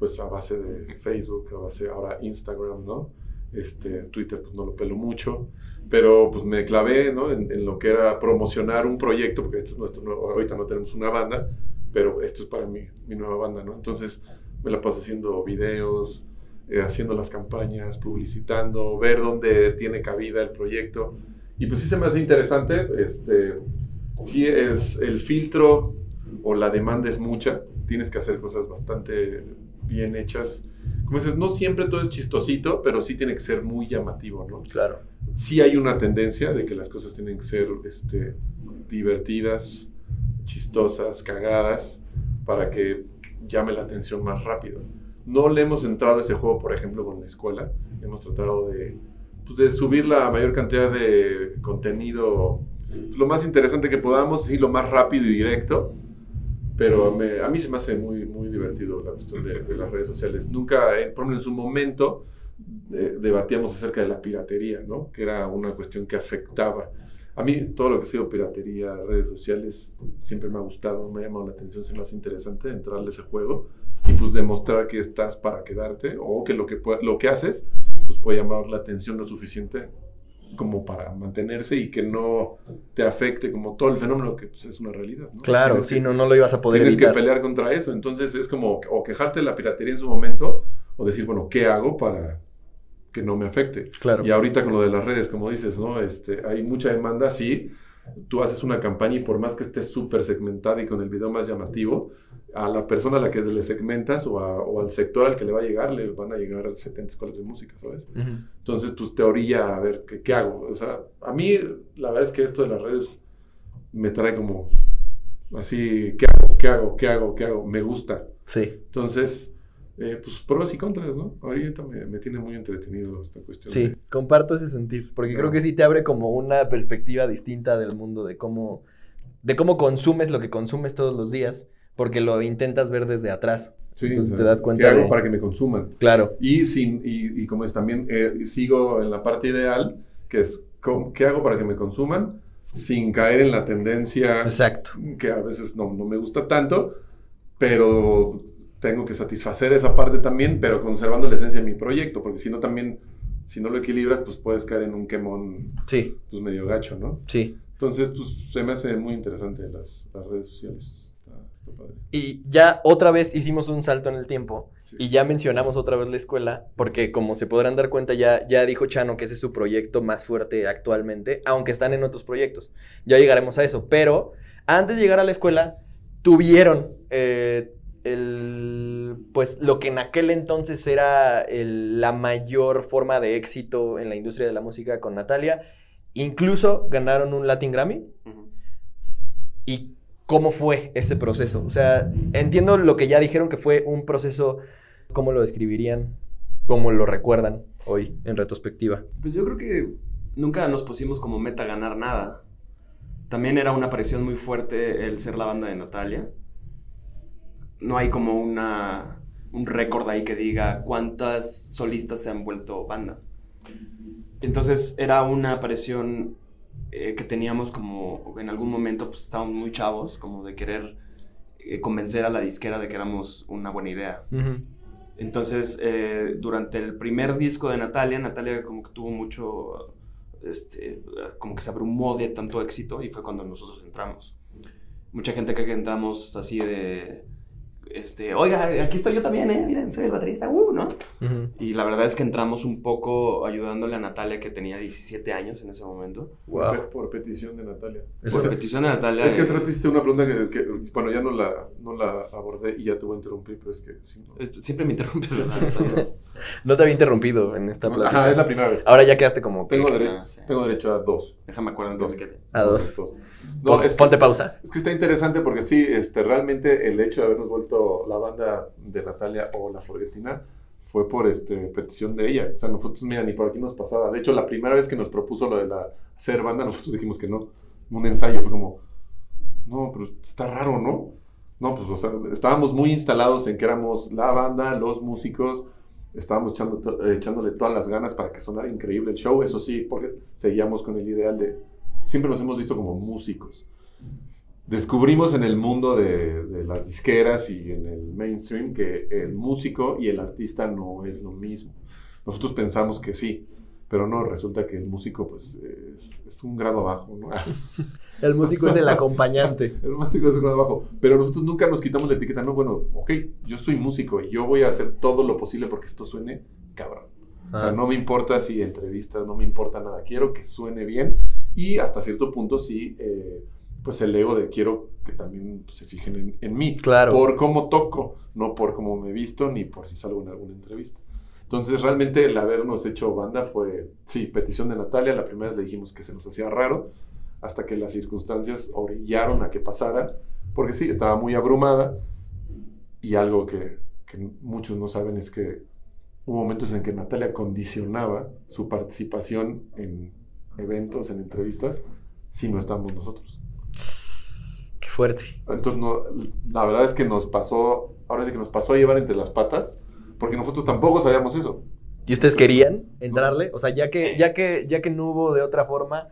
pues a base de Facebook, a base ahora Instagram, ¿no? Este, Twitter, pues no lo pelo mucho, pero pues me clavé, ¿no? En, en lo que era promocionar un proyecto, porque este es nuestro ahorita no tenemos una banda, pero esto es para mí, mi nueva banda, ¿no? Entonces me la paso haciendo videos, eh, haciendo las campañas, publicitando, ver dónde tiene cabida el proyecto. Y pues sí se me hace interesante, este, sí es el filtro o la demanda es mucha, tienes que hacer cosas bastante bien hechas. Como dices, no siempre todo es chistosito, pero sí tiene que ser muy llamativo, ¿no? Claro. sí hay una tendencia de que las cosas tienen que ser este, divertidas, chistosas, cagadas, para que llame la atención más rápido. No le hemos entrado a ese juego, por ejemplo, con la escuela. Hemos tratado de, pues, de subir la mayor cantidad de contenido, lo más interesante que podamos y lo más rápido y directo. Pero me- a mí se me hace muy, muy divertido la cuestión de, de las redes sociales. Nunca, eh, por ejemplo, en su momento, eh, debatíamos acerca de la piratería, ¿no? Que era una cuestión que afectaba. A mí todo lo que ha sido piratería, redes sociales, siempre me ha gustado, me ha llamado la atención, se me hace interesante entrarle a ese juego y pues demostrar que estás para quedarte o que lo que, lo que haces pues puede llamar la atención lo suficiente como para mantenerse y que no te afecte como todo el fenómeno que pues, es una realidad. ¿no? Claro, Tienes sí, que- no, no lo ibas a poder Tienes evitar. que pelear contra eso. Entonces es como o quejarte de la piratería en su momento o decir, bueno, ¿qué hago para que no me afecte? Claro. Y ahorita con lo de las redes, como dices, ¿no? Este, hay mucha demanda, sí. Tú haces una campaña y por más que esté súper segmentada y con el video más llamativo, a la persona a la que le segmentas o, a- o al sector al que le va a llegar, le van a llegar 70 escuelas de música, ¿sabes? Entonces, pues te orilla a ver qué, qué hago. O sea, a mí la verdad es que esto de las redes me trae como así, ¿qué hago? ¿Qué hago? ¿Qué hago? ¿Qué hago? Me gusta. Sí. Entonces, eh, pues pros y contras, ¿no? Ahorita me, me tiene muy entretenido esta cuestión. Sí, de- comparto ese sentir, porque creo Claro. que sí te abre como una perspectiva distinta del mundo, de cómo, de cómo consumes lo que consumes todos los días, porque lo intentas ver desde atrás. Sí, Entonces te das cuenta ¿Qué hago de- para que me consuman? Claro, Y, sin, y, y como es también, eh, sigo en la parte ideal, que es, ¿cómo- ¿qué hago para que me consuman? Sin caer en la tendencia exacto. que a veces no, no me gusta tanto, pero tengo que satisfacer esa parte también, pero conservando la esencia de mi proyecto, porque si no también, si no lo equilibras, pues puedes caer en un quemón Sí, pues medio gacho, ¿no? sí. Entonces, pues se me hace muy interesante las, las redes sociales. Está, está padre. Y ya otra vez hicimos un salto en el tiempo Sí. y ya mencionamos otra vez la escuela, porque como se podrán dar cuenta, ya, ya dijo Chano que ese es su proyecto más fuerte actualmente, aunque están en otros proyectos. Ya llegaremos a eso, pero antes de llegar a la escuela, tuvieron eh, el, pues lo que en aquel entonces era el- la mayor forma de éxito en la industria de la música con Natalia. Incluso ganaron un Latin Grammy. ¿Y cómo fue ese proceso? O sea, entiendo lo que ya dijeron que fue un proceso, ¿cómo lo describirían? ¿Cómo lo recuerdan hoy en retrospectiva? Pues yo creo que nunca nos pusimos como meta ganar nada. También era una presión muy fuerte el ser la banda de Natalia. No hay como una, un récord ahí que diga cuántas solistas se han vuelto banda. Entonces era una presión eh, que teníamos como en algún momento pues estábamos muy chavos, como de querer eh, convencer a la disquera de que éramos una buena idea. Entonces, eh, durante el primer disco de Natalia, Natalia como que tuvo mucho, este, como que se abrumó de tanto éxito y fue cuando nosotros entramos. Mucha gente cree que entramos así de, este, oiga, aquí estoy yo también, ¿eh? Miren, soy el baterista, uh, ¿no? Y la verdad es que entramos un poco ayudándole a Natalia, que tenía 17 años en ese momento. Wow. Por, por petición de Natalia. O Por sea, petición de Natalia. es que hace eh, rato hiciste una pregunta que, que, bueno, ya no la, no la abordé y ya te voy a interrumpir, pero es que sí. ¿no? Siempre me interrumpes. No te había interrumpido en esta plática. Ajá, es la primera vez. Ahora ya quedaste como que Tengo, Ah, dere- sí. tengo derecho a dos. Déjame acuerdo Dos. que... a dos. No, Pon- es que- ponte pausa. Es que está interesante porque sí, este, realmente el hecho de habernos vuelto la banda de Natalia o la Forgetina fue por este, petición de ella. O sea, nosotros, mira, ni por aquí nos pasaba. De hecho, la primera vez que nos propuso lo de la ser banda, nosotros dijimos que no. Un ensayo fue como, no, pero está raro, ¿no? No, pues, o sea, estábamos muy instalados en que éramos la banda, los músicos, estábamos eh, echándole todas las ganas para que sonara increíble el show, eso sí, porque seguíamos con el ideal de, siempre nos hemos visto como músicos. Descubrimos en el mundo de, de las disqueras y en el mainstream que el músico y el artista no es lo mismo. Nosotros pensamos que sí, pero no, resulta que el músico pues es, es un grado abajo, ¿no? El músico es el acompañante. El músico es un grado abajo. Pero nosotros nunca nos quitamos la etiqueta, no, bueno, ok, yo soy músico y yo voy a hacer todo lo posible porque esto suene cabrón. O sea, Ah. no me importa si entrevistas, no me importa nada, quiero que suene bien y hasta cierto punto sí, eh, pues el ego de quiero que también pues, se fijen en, en mí. Claro. Por cómo toco, no por cómo me visto ni por si salgo en alguna entrevista. Entonces, realmente el habernos hecho banda fue, sí, petición de Natalia. La primera vez le dijimos que se nos hacía raro, hasta que las circunstancias orillaron a que pasara, porque sí, estaba muy abrumada. Y algo que, que muchos no saben es que hubo momentos en que Natalia condicionaba su participación en eventos, en entrevistas, si no estábamos nosotros. Qué fuerte. Entonces, no, la verdad es que nos pasó, ahora sí que nos pasó a llevar entre las patas, porque nosotros tampoco sabíamos eso. ¿Y ustedes querían entrarle? O sea, ya que, ya que, ya que no hubo de otra forma,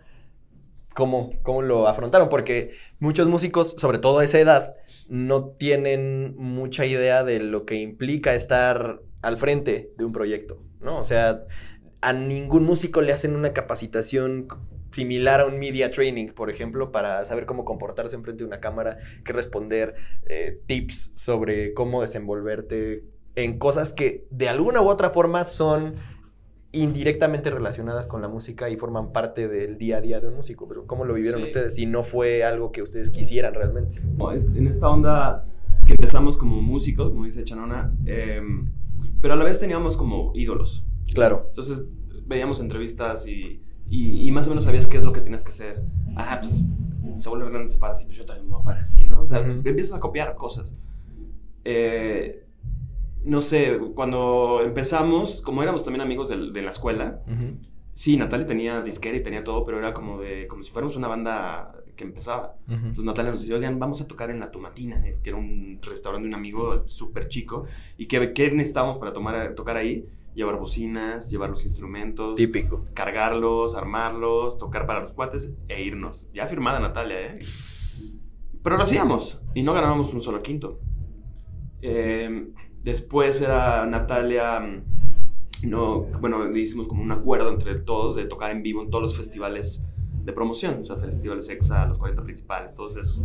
¿cómo, cómo lo afrontaron? Porque muchos músicos, sobre todo a esa edad, no tienen mucha idea de lo que implica estar al frente de un proyecto, ¿no? O sea, a ningún músico le hacen una capacitación similar a un media training, por ejemplo, para saber cómo comportarse enfrente de una cámara, que responder eh, tips sobre cómo desenvolverte en cosas que de alguna u otra forma son indirectamente relacionadas con la música y forman parte del día a día de un músico. Pero ¿cómo lo vivieron Sí. ustedes? Si no fue algo que ustedes quisieran realmente. No, es- en esta onda que empezamos como músicos, como dice Chanona, eh, pero a la vez teníamos como ídolos. Claro. Entonces veíamos entrevistas y, y, y más o menos sabías qué es lo que tienes que hacer. Ah, pues Saúl Hernández se para así, pues yo también me voy a parar así, ¿no? O sea, Ujú. empiezas a copiar cosas. Eh, no sé, cuando empezamos, como éramos también amigos de, la escuela, sí, Natalia tenía disquera y tenía todo, pero era como de como si fuéramos una banda que empezaba. Entonces Natalia nos decía, oigan, vamos a tocar en La Tomatina, eh, que era un restaurante de un amigo súper chico. ¿Y qué, qué necesitábamos para tomar, tocar ahí? Llevar bocinas, llevar los instrumentos, Típico. cargarlos, armarlos, tocar para los cuates e irnos. Ya firmada Natalia, ¿eh? Pero lo hacíamos y no ganábamos un solo quinto. Eh, después era Natalia, mm, no, bueno, hicimos como un acuerdo entre todos de tocar en vivo en todos los festivales de promoción, o sea, festivales EXA, los 40 principales, todos esos.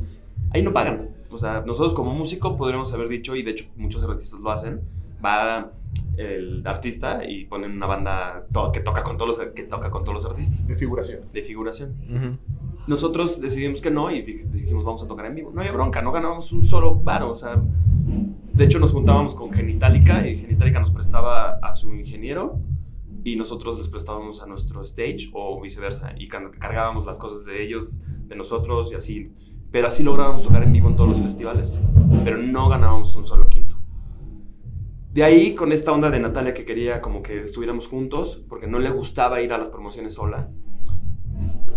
Ahí no pagan. O sea, nosotros como músico podríamos haber dicho, y de hecho muchos artistas lo hacen, va el artista y ponen una banda to- que toca con todos los, que toca con todos los artistas De figuración. de figuración. Nosotros decidimos que no y dij- dijimos vamos a tocar en vivo. No había bronca, no ganábamos un solo varo, o sea, de hecho nos juntábamos con Genitalica y Genitalica nos prestaba a su ingeniero y nosotros les prestábamos a nuestro stage o viceversa y cargábamos las cosas de ellos, de nosotros y así. Pero así lográbamos tocar en vivo en todos los festivales, pero no ganábamos un solo quinto. De ahí, con esta onda de Natalia que quería como que estuviéramos juntos, porque no le gustaba ir a las promociones sola,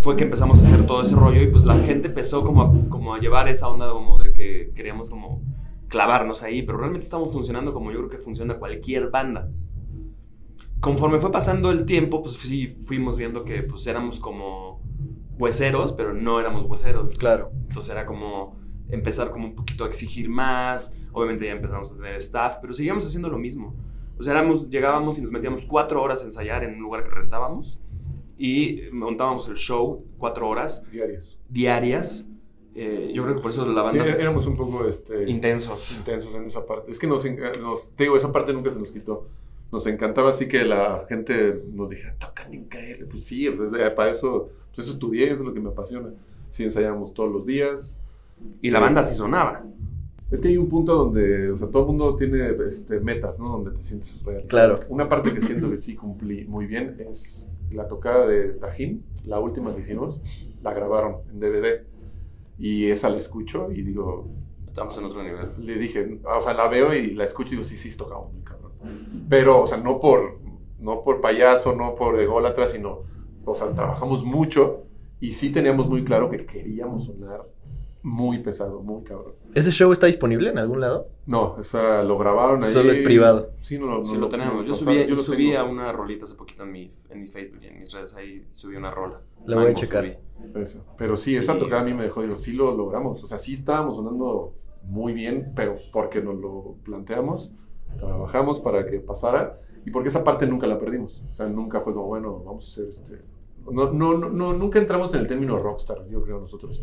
fue que empezamos a hacer todo ese rollo y pues la gente empezó como a, como a llevar esa onda como de que queríamos como clavarnos ahí, pero realmente estamos funcionando como yo creo que funciona cualquier banda. Conforme fue pasando el tiempo, pues sí, fuimos viendo que pues éramos como hueseros, pero no éramos hueseros. Claro. Entonces era como empezar como un poquito a exigir más. Obviamente ya empezamos a tener staff, pero seguíamos haciendo lo mismo. O sea, éramos, llegábamos y nos metíamos cuatro horas a ensayar en un lugar que rentábamos y montábamos el show cuatro horas Diarias. diarias. Eh, yo creo que por eso la Sí, banda... éramos un poco este, intensos. intensos en esa parte. Es que nos, nos- te digo, esa parte nunca se nos quitó. Nos encantaba así que la gente nos dijera, tocan increíble. Pues sí, pues, eh, para eso, pues eso estudié, eso es lo que me apasiona. Sí, ensayábamos todos los días. Y la banda sí sonaba. Es que hay un punto donde, o sea, todo el mundo tiene este, metas, ¿no? Donde te sientes realizado. Claro. Una parte que siento que sí cumplí muy bien es la tocada de Tajín, la última que hicimos, la grabaron en DVD. Y esa la escucho y digo, Estamos en otro nivel. le dije, o sea, la veo y la escucho y digo, sí, sí, tocamos muy cabrón. Pero, o sea, no por, no por payaso, no por ególatra, sino, o sea, trabajamos mucho y sí teníamos muy claro que queríamos sonar muy pesado, muy cabrón. ¿Ese show está disponible en algún lado? No, esa lo grabaron ahí. Solo es privado. Sí, no, Sí, lo tenemos. Yo subí, yo lo subí a una rolita hace poquito en mi, en mi Facebook y en mis redes. Ahí subí una rola. La voy a checar. Eso. Pero sí, esa Y- tocada a mí me dejó, digo, sí lo logramos. O sea, sí estábamos sonando muy bien, pero porque nos lo planteamos, trabajamos para que pasara y porque esa parte nunca la perdimos. O sea, nunca fue como, bueno, vamos a hacer este. No, no, no, nunca entramos en el término rockstar, yo creo nosotros.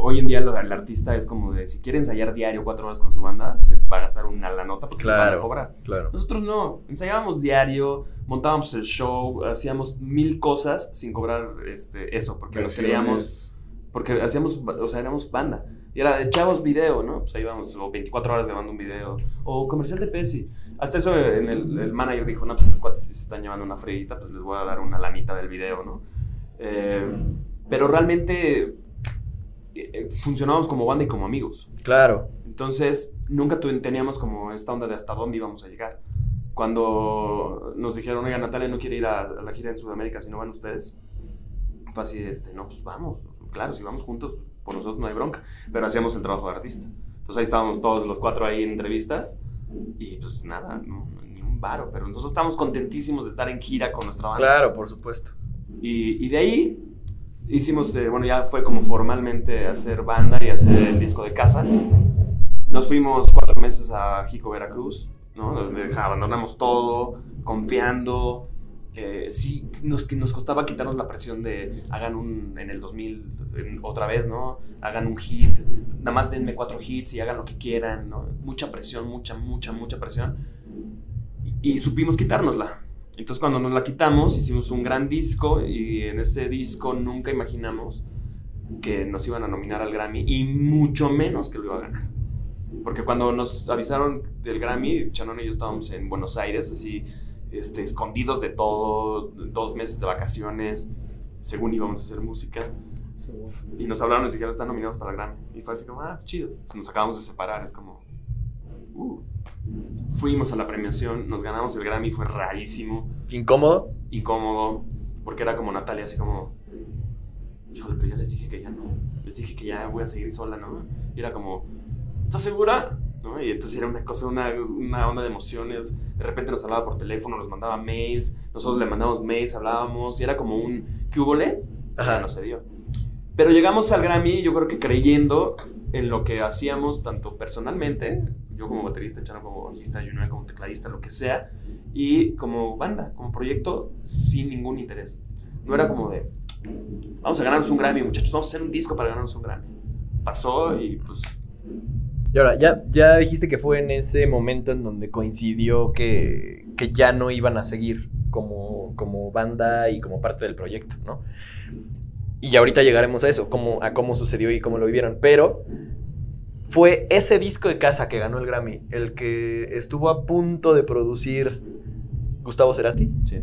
Hoy en día lo- el artista es como de si quiere ensayar diario cuatro horas con su banda, se va a gastar una la nota porque le van a Claro. cobrar. Claro. Nosotros no, ensayábamos diario, montábamos el show, hacíamos mil cosas sin cobrar este, eso, porque nos creíamos, porque hacíamos, o sea, éramos banda. Y era de chavos video, ¿no? Pues ahí íbamos, o 24 horas grabando un video, o comercial de Pepsi. Hasta eso en el, el manager dijo, no, pues estos cuates si se están llevando una freguita, pues les voy a dar una lanita del video, ¿no? Eh, pero realmente eh, eh, funcionábamos como banda y como amigos. Claro. Entonces, nunca teníamos como esta onda de hasta dónde íbamos a llegar. Cuando nos dijeron, oiga, Natalia no quiere ir a, a la gira en Sudamérica si no van ustedes, fue así, este, no, pues vamos. Claro, si vamos juntos, por nosotros no hay bronca. Pero hacíamos el trabajo de artista. Entonces ahí estábamos todos los cuatro ahí en entrevistas y pues nada, no, ni un varo. Pero nosotros estábamos contentísimos de estar en gira con nuestra banda. Claro, por supuesto. Y, y de ahí hicimos, eh, bueno, ya fue como formalmente hacer banda y hacer el disco de casa. Nos fuimos cuatro meses a Jico, Veracruz, ¿no? Abandonamos todo, confiando. Eh, sí, nos, que nos costaba quitarnos la presión de hagan un en el 2000 en- otra vez, ¿no? Hagan un hit, nada más denme cuatro hits y hagan lo que quieran, ¿no? Mucha presión, mucha, mucha, mucha presión. Y, y supimos quitárnosla. Entonces cuando nos la quitamos hicimos un gran disco y en ese disco nunca imaginamos que nos iban a nominar al Grammy y mucho menos que lo iba a ganar. Porque cuando nos avisaron del Grammy, Chanón y yo estábamos en Buenos Aires, así, este, escondidos de todo, dos meses de vacaciones, según íbamos a hacer música. Y nos hablaron y nos dijeron, están nominados para el Grammy. Y fue así como, ah, chido. Nos acabamos de separar, es como, uh. Fuimos a la premiación, nos ganamos el Grammy, fue rarísimo ¿Incómodo? incómodo, porque era como Natalia, así como, híjole, pero ya les dije que ya no, les dije que ya voy a seguir sola, ¿no? Y era como, ¿estás segura? ¿No? Y entonces era una cosa, una, una onda de emociones, de repente nos hablaba por teléfono, nos mandaba mails, nosotros le mandamos mails, hablábamos, y era como un, ¿qué hubo le? Ajá. No se dio. Pero llegamos al Grammy, yo creo que creyendo en lo que hacíamos, tanto personalmente, yo como baterista, Chano como bajista, Junior como tecladista, lo que sea, y como banda, como proyecto, sin ningún interés. No era como de, vamos a ganarnos un Grammy, muchachos, vamos a hacer un disco para ganarnos un Grammy. Pasó y pues Y ahora, ya, ya dijiste que fue en ese momento en donde coincidió que, que ya no iban a seguir como, como banda y como parte del proyecto, ¿no? Y ahorita llegaremos a eso, cómo, a cómo sucedió y cómo lo vivieron. Pero fue ese disco de casa que ganó el Grammy, el que estuvo a punto de producir Gustavo Cerati. Sí.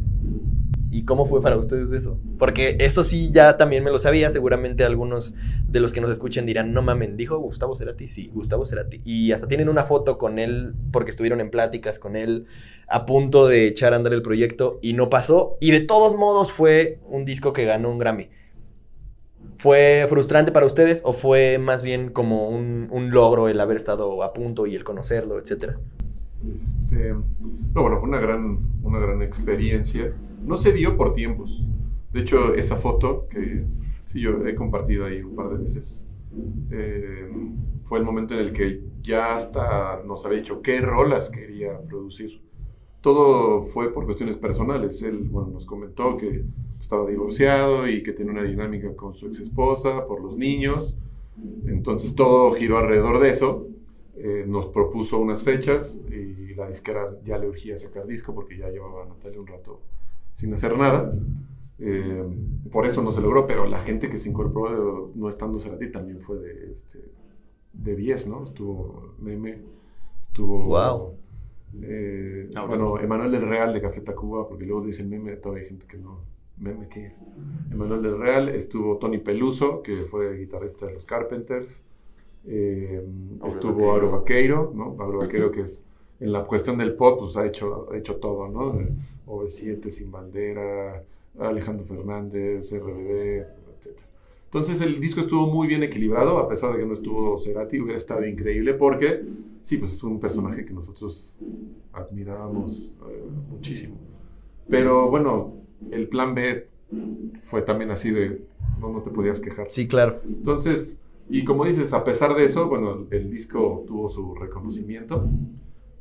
¿Y cómo fue para ustedes eso? Porque eso sí ya también me lo sabía. Seguramente algunos de los que nos escuchen dirán, no mamen, dijo Gustavo Cerati. Sí, Gustavo Cerati. Y hasta tienen una foto con él porque estuvieron en pláticas con él a punto de echar a andar el proyecto y no pasó. Y de todos modos fue un disco que ganó un Grammy. ¿Fue frustrante para ustedes o fue más bien como un, un logro el haber estado a punto y el conocerlo, etcétera? Este, no, bueno, fue una gran, una gran experiencia. No se dio por tiempos. De hecho, esa foto que sí yo he compartido ahí un par de veces, eh, fue el momento en el que ya hasta nos había dicho qué rolas quería producir. Todo fue por cuestiones personales. Él, bueno, nos comentó que estaba divorciado y que tenía una dinámica con su ex esposa por los niños. Entonces todo giró alrededor de eso. Eh, nos propuso unas fechas y la disquera ya le urgía sacar disco porque ya llevaba a Natalia un rato sin hacer nada. Eh, por eso no se logró, pero la gente que se incorporó no estando Cerati también fue de, este, de 10, ¿no? Estuvo Meme, estuvo... Guau. eh, Ah, bueno, Emanuel del Real de Café Tacuba, porque luego dicen Meme, todavía hay gente que no... Meme, ¿qué? Emanuel del Real, estuvo Tony Peluso, que fue guitarrista de los Carpenters. Eh, estuvo. Auro Vaqueiro, ¿no? Auro Vaqueiro que es en la cuestión del pop, pues ha hecho, ha hecho todo, ¿no? OV7, Sin Bandera, Alejandro Fernández, RBD, etc. Entonces el disco estuvo muy bien equilibrado, a pesar de que no estuvo Cerati, hubiera estado increíble porque, sí, pues es un personaje que nosotros admirábamos eh, muchísimo. Pero bueno, el plan B fue también así de, no, no te podías quejar. Sí, claro. Entonces, y como dices, a pesar de eso, bueno, el disco tuvo su reconocimiento.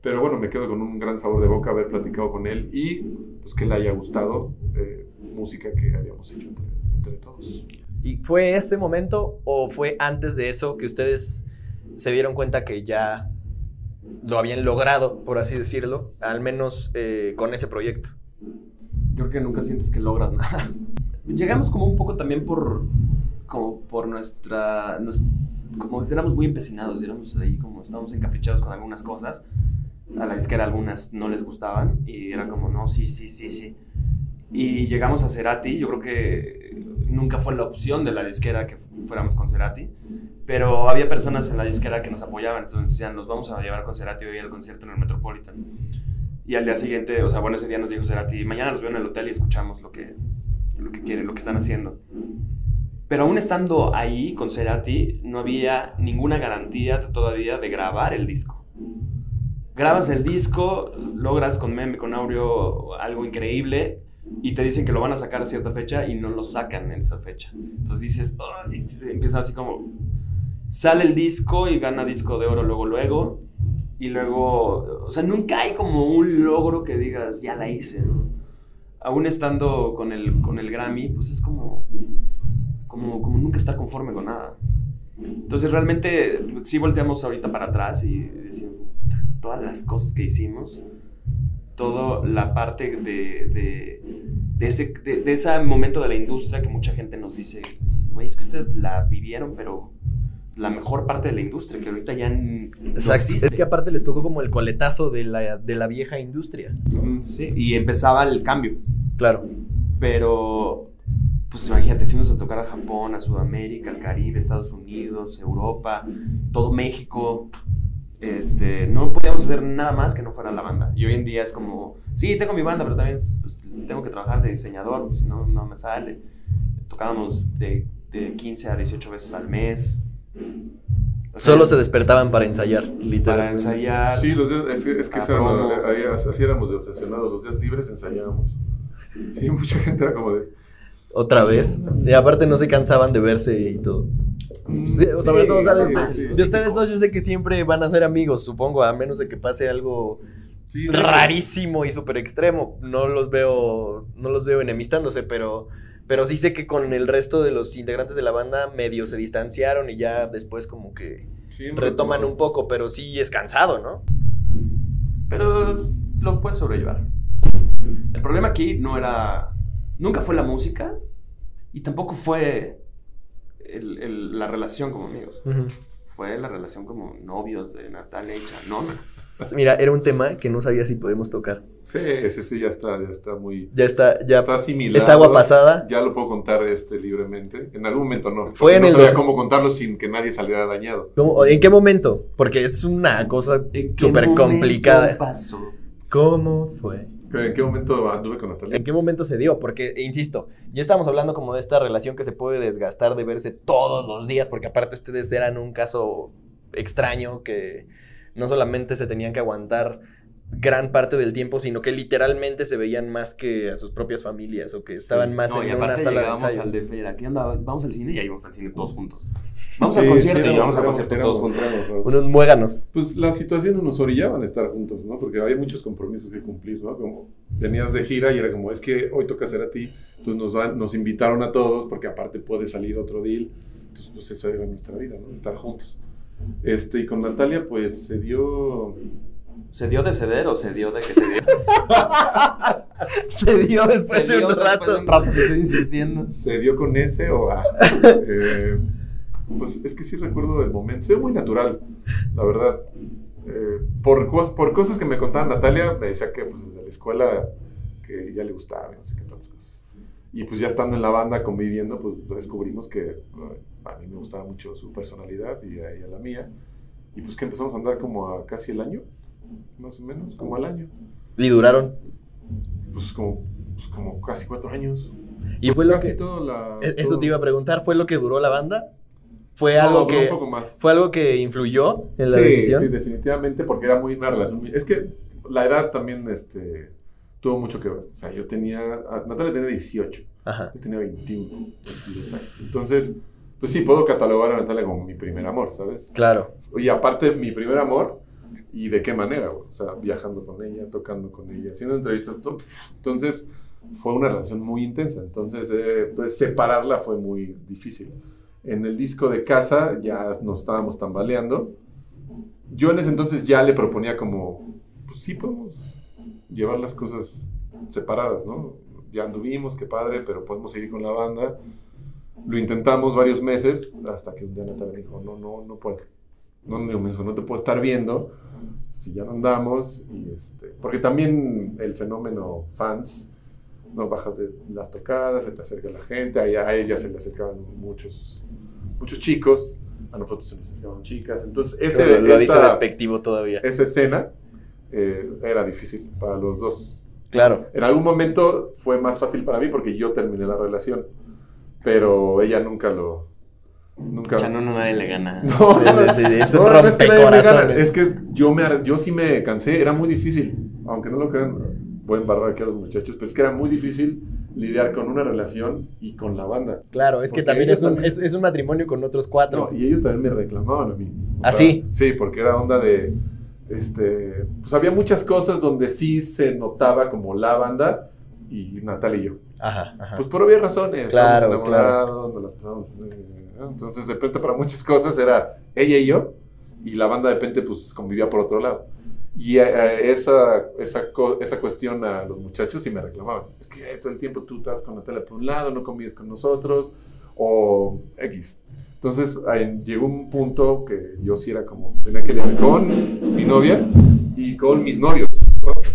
Pero bueno, me quedo con un gran sabor de boca haber platicado con él y pues que le haya gustado eh, música que habíamos hecho entre, entre todos. ¿Y fue ese momento o fue antes de eso que ustedes se dieron cuenta que ya lo habían logrado, por así decirlo, al menos eh, con ese proyecto? Yo creo que nunca sientes que logras nada. Llegamos como un poco también por, como por nuestra, nos- como si éramos muy empecinados, éramos ahí como estábamos encaprichados con algunas cosas. A la disquera algunas no les gustaban y era como, no, sí, sí, sí, sí. Y llegamos a Cerati, yo creo que nunca fue la opción de la disquera que fu- fuéramos con Cerati, pero había personas en la disquera que nos apoyaban, entonces decían, nos vamos a llevar con Cerati hoy al concierto en el Metropolitan. Y al día siguiente, o sea, bueno, ese día nos dijo Cerati, mañana los veo en el hotel y escuchamos lo que, lo que quieren, lo que están haciendo. Pero aún estando ahí con Cerati, no había ninguna garantía todavía de grabar el disco. Grabas el disco, logras con meme, con audio algo increíble y te dicen que lo van a sacar a cierta fecha y no lo sacan en esa fecha. Entonces dices, y empieza así como, sale el disco y gana disco de oro luego, luego. Y luego, o sea, nunca hay como un logro que digas, ya la hice, ¿no? Aún estando con el, con el Grammy, pues es como, como, como nunca estar conforme con nada. Entonces realmente pues, sí volteamos ahorita para atrás y decimos, "Puta, todas las cosas que hicimos, toda la parte de, de, de ese, de, de ese momento de la industria que mucha gente nos dice, güey, es que ustedes la vivieron, pero la mejor parte de la industria, que ahorita ya no Exacto. existe. Es que aparte les tocó como el coletazo de la, de la vieja industria. Sí, y empezaba el cambio. Claro. Pero, pues imagínate, fuimos a tocar a Japón, a Sudamérica, al Caribe, Estados Unidos, Europa, todo México. Este, no podíamos hacer nada más que no fuera la banda. Y hoy en día es como, sí, tengo mi banda, pero también pues, tengo que trabajar de diseñador, si no, no me sale. Tocábamos de, de 15 a 18 veces al mes. O sea, Solo se despertaban para ensayar, para literalmente. ensayar. Sí, los días, es que, es que así éramos de obsesionados. Los días libres ensayábamos. Sí, mucha gente era como de. Otra vez. Y aparte no se cansaban de verse y todo. Sí, o sobre Sí, todo, ¿sabes? sí, sí. De ustedes dos yo sé que siempre van a ser amigos, supongo, a menos de que pase algo Sí, sí. rarísimo y súper extremo. No los veo, no los veo enemistándose, pero, pero sí sé que con el resto de los integrantes de la banda medio se distanciaron y ya después como que Siempre retoman como- un poco, pero sí es cansado, ¿no? Pero lo puedes sobrellevar. El problema aquí no era. Nunca fue la música y tampoco fue el- el- la relación como amigos. Fue la relación como novios de Natalia y Chanona. Mira, era un tema que no sabía si podemos tocar. Sí, sí, sí, ya está, ya está muy. Ya está, ya Está asimilado. es agua pasada. Ya lo puedo contar este, libremente. En algún momento no. Fue porque en no el sabía dos- cómo contarlo sin que nadie saliera dañado. ¿Cómo- ¿En qué momento? Porque es una cosa ¿En qué súper momento complicada. pasó? ¿Cómo fue? ¿En qué momento anduve con Natalia? ¿En qué momento se dio? Porque, insisto, ya estamos hablando como de esta relación que se puede desgastar de verse todos los días, porque aparte ustedes eran un caso extraño que no solamente se tenían que aguantar gran parte del tiempo, sino que literalmente se veían más que a sus propias familias o que estaban más No, y en una aparte sala de ensayo. al DF y era, ¿qué onda? Vamos al cine y ahí vamos al cine todos juntos. Vamos Sí, al concierto sí, y vamos al concierto éramos- todos juntos. Unos muéganos. Pues las situaciones nos orillaban a estar juntos, ¿no? Porque había muchos compromisos que cumplir, ¿no? Como venías de gira y era como, es que hoy toca hacer a ti. Entonces nos, dan, nos invitaron a todos porque aparte puede salir otro deal. Entonces, pues esa era nuestra vida, ¿no? Estar juntos. Este, y con Natalia, pues se dio. ¿Se dio de ceder o se dio de que se dio? Se dio después Se de dio un después rato. de un rato que estoy insistiendo. Se dio con ese o A. Eh, pues es que sí recuerdo el momento. Se dio muy natural, la verdad. Eh, por, cos- por cosas que me contaba Natalia, me decía que pues, desde la escuela que ya le gustaba, y no sé qué tantas cosas. Y pues ya estando en la banda, conviviendo, pues descubrimos que eh, a mí me gustaba mucho su personalidad y a ella la mía. Y pues que empezamos a andar como a casi el año, más o menos, como al año. Y duraron. Pues como, pues como casi cuatro años. Y fue lo que... la- e- Eso todo- te iba a preguntar, ¿fue lo que duró la banda? ¿Fue No, algo que... un poco más. ¿Fue algo que influyó en la sí, decisión? Sí, definitivamente, porque era muy una relación. Es que la edad también este, tuvo mucho que ver. O sea, yo tenía... a- Natalia tenía 18, Ajá. yo tenía 21, 22 años. Entonces, pues sí, puedo catalogar a Natalia como mi primer amor, ¿sabes? Claro. Y aparte, mi primer amor, ¿y de qué manera? güey? O sea, viajando con ella, tocando con ella, haciendo entrevistas. todo. Entonces, fue una relación muy intensa. Entonces, eh, pues, separarla fue muy difícil. En el disco de casa ya nos estábamos tambaleando. Yo en ese entonces ya le proponía como, pues sí podemos llevar las cosas separadas, ¿no? Ya anduvimos, qué padre, pero podemos seguir con la banda. Lo intentamos varios meses hasta que un día Natalia me dijo, no, no, no puedo. No, dijo, no te puedo estar viendo si ya no andamos. Y este, porque también el fenómeno fans, no bajas de las tocadas, se te acerca la gente, a ella, a ella se le acercaban muchos, muchos chicos, a nosotros se nos acercaban chicas. Entonces, ese, lo lo dice despectivo todavía. esa escena eh, era difícil para los dos. Claro. En algún momento fue más fácil para mí porque yo terminé la relación, pero ella nunca lo... Nunca... Chano no nadie le gana. No, es no, no es que nadie me gana, es que yo, me, yo sí me cansé, era muy difícil, aunque no lo crean, voy a embarrar aquí a los muchachos, pero es que era muy difícil lidiar con una relación y con la banda. Claro, es que también es un, también- es, es un matrimonio con otros cuatro. No, y ellos también me reclamaban a mí. O ¿Ah, sea, sí? Sí, porque era onda de, este, pues había muchas cosas donde sí se notaba como la banda y Natalia y yo. Ajá, ajá. Pues por obvias razones, Claro, enamorados, nos las pasamos, eh, entonces de repente para muchas cosas era ella y yo, y la banda de repente pues convivía por otro lado. Y esa, esa, esa cuestión a los muchachos sí me reclamaban. Es que todo el tiempo tú estás con Natalia por un lado, no convives con nosotros, o X. Entonces llegó un punto que yo sí era como, tenía que lidiar con mi novia y con mis novios.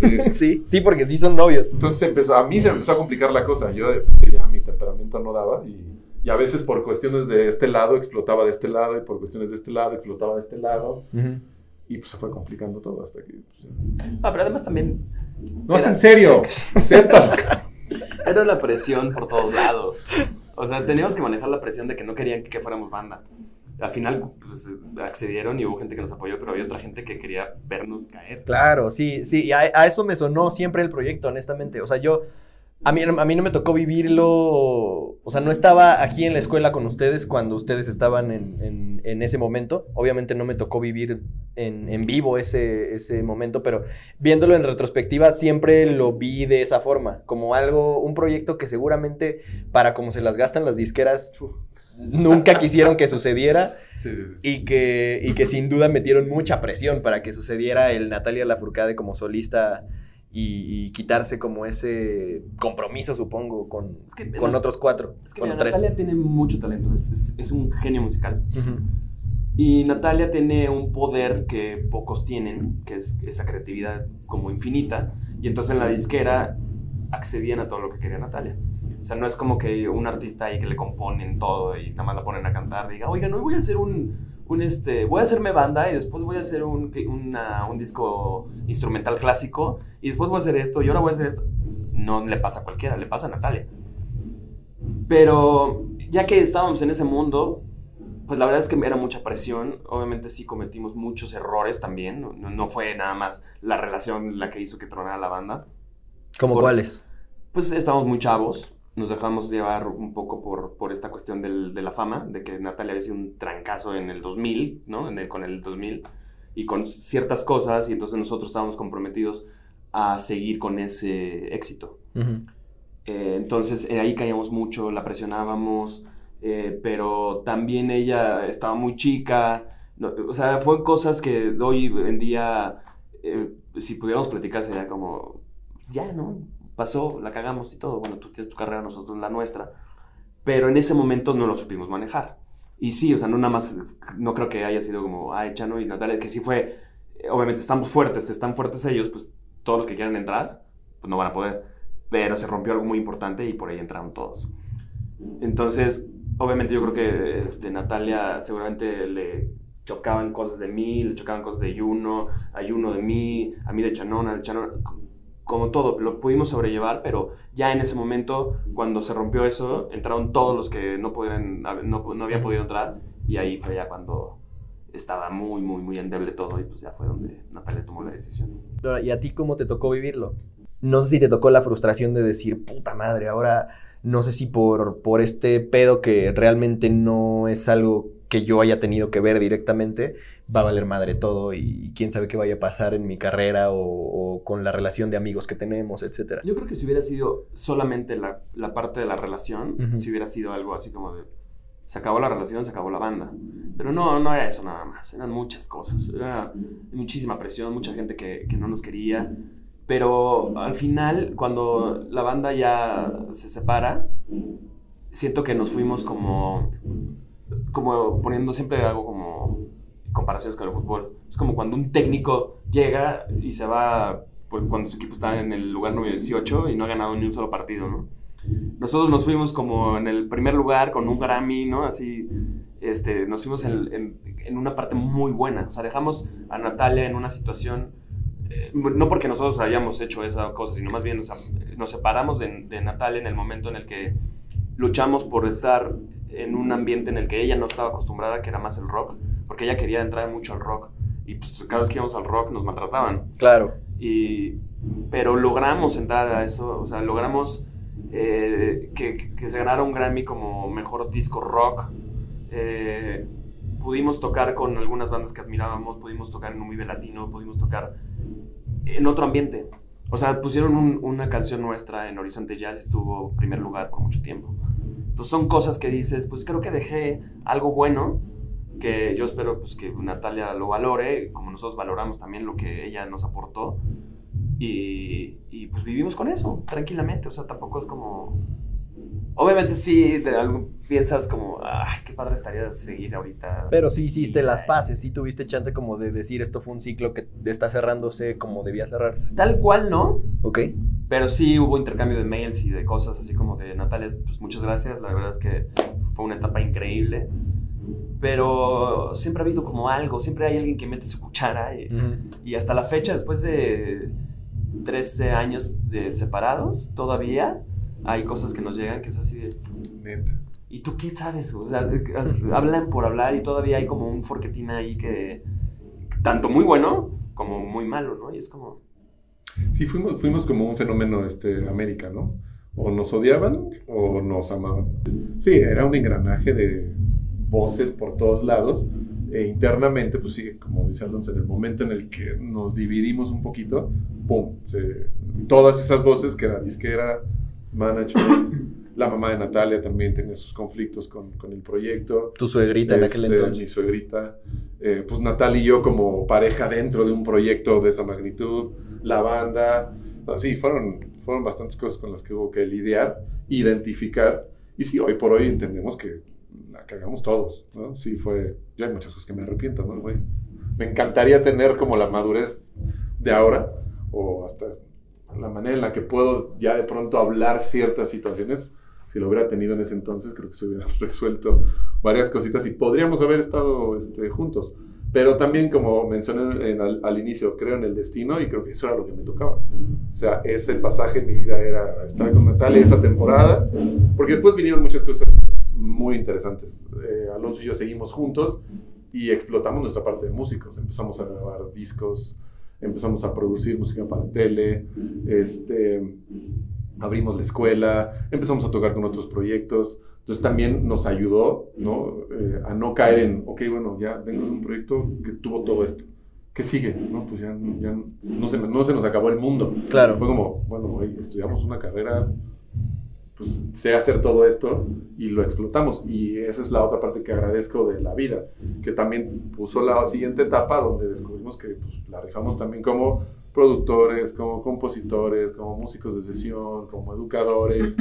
Sí. sí, porque sí son novios. Entonces empezó, a mí se me empezó a complicar la cosa. Yo de repente ya mi temperamento no daba y, y a veces por cuestiones de este lado explotaba de este lado y por cuestiones de este lado explotaba de este lado y pues se fue complicando todo hasta que... pues, Ah, pero además también no, es en serio. Acéptalo. era la presión por todos lados. O sea, teníamos que manejar la presión de que no querían que fuéramos banda. Al final, pues, accedieron y hubo gente que nos apoyó, pero había otra gente que quería vernos caer. Claro, sí, sí, a, a eso me sonó siempre el proyecto, honestamente. O sea, yo, a mí, a mí no me tocó vivirlo, o sea, no estaba aquí en la escuela con ustedes cuando ustedes estaban en, en- en ese momento. Obviamente no me tocó vivir en, en vivo ese, ese momento, pero viéndolo en retrospectiva siempre lo vi de esa forma, como algo, un proyecto que seguramente para como se las gastan las disqueras nunca quisieron que sucediera. Sí, sí, sí. Y que, y que sin duda metieron mucha presión para que sucediera el Natalia Lafourcade como solista y, y quitarse como ese compromiso, supongo, con, Es que- con otros cuatro. Es que con mira, tres. Natalia tiene mucho talento, es, es- es un genio musical. Y Natalia tiene un poder que pocos tienen, que es esa creatividad como infinita. Y entonces en la disquera accedían a todo lo que quería Natalia. O sea, no es como que un artista ahí que le componen todo y nada más la ponen a cantar, diga, oigan, hoy voy a hacer un, un este, voy a hacerme banda y después voy a hacer un, una- un disco instrumental clásico y después voy a hacer esto y ahora voy a hacer esto. No le pasa a cualquiera, le pasa a Natalia. Pero ya que estábamos en ese mundo, pues la verdad es que era mucha presión. Obviamente sí cometimos muchos errores también. No, no fue nada más la relación la que hizo que tronara la banda. ¿Cómo cuáles? Pues estábamos muy chavos. Nos dejamos llevar un poco por, por esta cuestión del- de la fama, de que Natalia había sido un trancazo en el 2000, ¿no? En el- con el 2000 y con ciertas cosas, y entonces nosotros estábamos comprometidos a seguir con ese éxito. Eh, entonces eh, ahí caíamos mucho, la presionábamos, eh, pero también ella estaba muy chica. no- o sea, fue cosas que hoy en día, si pudiéramos platicar, sería como, ya, ¿no? Pasó, la cagamos y todo. Bueno, tú tienes tu carrera, nosotros la nuestra. Pero en ese momento no lo supimos manejar. Y sí, o sea, no nada más, no creo que haya sido como, ay, Chano y Natalia, que sí fue, eh, obviamente estamos fuertes, están fuertes ellos, pues todos los que quieran entrar, pues no van a poder pero se rompió algo muy importante y por ahí entraron todos. Entonces, obviamente yo creo que este, Natalia seguramente le chocaban cosas de mí, le chocaban cosas de Yuno, a Yuno de mí, a mí de Chanona, de Chanona, como todo, lo pudimos sobrellevar, pero ya en ese momento, cuando se rompió eso, entraron todos los que no, pudieran, no, no habían podido entrar y ahí fue ya cuando estaba muy, muy, muy endeble todo y pues ya fue donde Natalia tomó la decisión. ¿y a ti cómo te tocó vivirlo? No sé si te tocó la frustración de decir, puta madre, ahora no sé si por, por este pedo que realmente no es algo que yo haya tenido que ver directamente, va a valer madre todo y quién sabe qué vaya a pasar en mi carrera o, o con la relación de amigos que tenemos, etcétera. Yo creo que si hubiera sido solamente la, la parte de la relación, Ujú. si hubiera sido algo así como de se acabó la relación, se acabó la banda. Pero no, no era eso nada más, eran muchas cosas, era muchísima presión, mucha gente que, que no nos quería. Pero al final, cuando la banda ya se separa, siento que nos fuimos como, como poniendo siempre algo como comparaciones con el fútbol. Es como cuando un técnico llega y se va pues, cuando su equipo está en el lugar número 18 y no ha ganado ni un solo partido, ¿no? Nosotros nos fuimos como en el primer lugar con un Grammy, ¿no? Así, este, nos fuimos en, en- en una parte muy buena. O sea, dejamos a Natalia en una situación, eh, no porque nosotros hayamos hecho esa cosa, sino más bien o sea, nos separamos de, de Natalia en el momento en el que luchamos por estar en un ambiente en el que ella no estaba acostumbrada, que era más el rock, porque ella quería entrar mucho al rock. Y pues cada vez que íbamos al rock nos maltrataban. Claro. Y, pero logramos entrar a eso, o sea, logramos eh, que, que se ganara un Grammy como mejor disco rock. Eh, pudimos tocar con algunas bandas que admirábamos, pudimos tocar en un Vive Latino, pudimos tocar en otro ambiente. O sea, pusieron un- una canción nuestra en Horizonte Jazz y estuvo primer lugar por mucho tiempo. Entonces son cosas que dices, pues creo que dejé algo bueno que yo espero pues, que Natalia lo valore, como nosotros valoramos también lo que ella nos aportó. Y, y, pues vivimos con eso, tranquilamente. O sea, tampoco es como... Obviamente sí, de algo, piensas como, ay, qué padre estaría seguir ahorita. Pero sí hiciste las paces, sí tuviste chance como de decir esto fue un ciclo que está cerrándose como debía cerrarse. Tal cual, ¿no? ¿Ok? Pero sí hubo intercambio de mails y de cosas así como de Natalia, pues muchas gracias, la verdad es que fue una etapa increíble. Pero siempre ha habido como algo, siempre hay alguien que mete su cuchara y, y hasta la fecha, después de 13 años de separados, todavía hay cosas que nos llegan que es así de, Neta. ¿y tú qué sabes? O sea, hablan por hablar y todavía hay como un forquetín ahí que, tanto muy bueno como muy malo, ¿no? Y es como... Sí, fuimos, fuimos como un fenómeno este, América, ¿no? O nos odiaban o nos amaban. Sí, era un engranaje de voces por todos lados. E internamente, pues sí, como dice Alonso, en el momento en el que nos dividimos un poquito, ¡pum! Se- todas esas voces que era disquera, management, la mamá de Natalia también tenía sus conflictos con, con el proyecto. Tu suegrita en aquel Este, entonces. Mi suegrita. eh, pues Natal y yo como pareja dentro de un proyecto de esa magnitud, la banda. no, sí, fueron, fueron bastantes cosas con las que hubo que lidiar, identificar. Y sí, hoy por hoy entendemos que la cagamos todos, ¿no? Sí, fue... Yo hay muchas cosas que me arrepiento, ¿no, güey? Me encantaría tener como la madurez de ahora, o hasta la manera en la que puedo ya de pronto hablar ciertas situaciones. Si lo hubiera tenido en ese entonces, creo que se hubiera resuelto varias cositas y podríamos haber estado este, juntos. Pero también, como mencioné en- al, al inicio, creo en el destino y creo que eso era lo que me tocaba. O sea, ese pasaje en mi vida era estar con Natalia esa temporada, porque después vinieron muchas cosas muy interesantes. Eh, Alonso y yo seguimos juntos y explotamos nuestra parte de músicos. Empezamos a grabar discos, empezamos a producir música para tele, este, abrimos la escuela, empezamos a tocar con otros proyectos. Entonces también nos ayudó ¿no? Eh, a no caer en, ok, bueno, ya vengo de un proyecto que tuvo todo esto. ¿Qué sigue? No, pues ya, ya no, se, no se nos acabó el mundo. Claro. Fue como, bueno, güey, estudiamos una carrera, pues sé hacer todo esto y lo explotamos. Y esa es la otra parte que agradezco de la vida, que también puso la siguiente etapa donde descubrimos que pues, la rifamos también como productores, como compositores, como músicos de sesión, como educadores.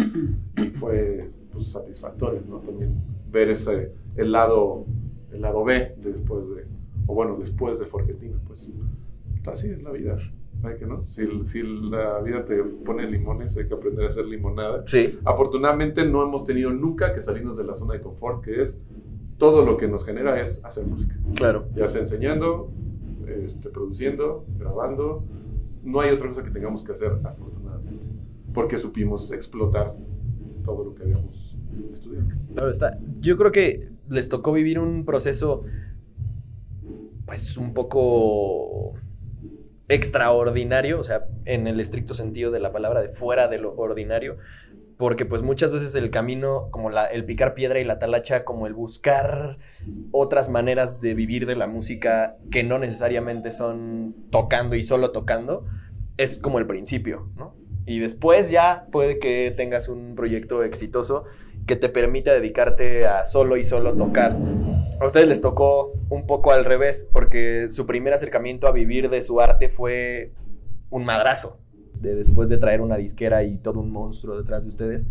y fue pues, satisfactorio, ¿no? También ver ese, el lado, el lado B después de, o bueno, después de Forquetina, pues así es la vida. Hay que, ¿no? Si, si la vida te pone limones, hay que aprender a hacer limonada. Sí. Afortunadamente no hemos tenido nunca que salirnos de la zona de confort, que es todo lo que nos genera es hacer música. Claro. Ya sea enseñando, este, produciendo, grabando. no hay otra cosa que tengamos que hacer, afortunadamente, porque supimos explotar todo lo que habíamos estudiado. Claro está. Yo creo que les tocó vivir un proceso, pues un poco extraordinario, o sea, en el estricto sentido de la palabra, de fuera de lo ordinario, porque pues muchas veces el camino, como la, el picar piedra y la talacha, como el buscar otras maneras de vivir de la música que no necesariamente son tocando y solo tocando, es como el principio, ¿no? Y después ya puede que tengas un proyecto exitoso que te permita dedicarte a solo y solo tocar. A ustedes les tocó un poco al revés, porque su primer acercamiento a vivir de su arte fue un madrazo. De después de traer una disquera y todo un monstruo detrás de ustedes,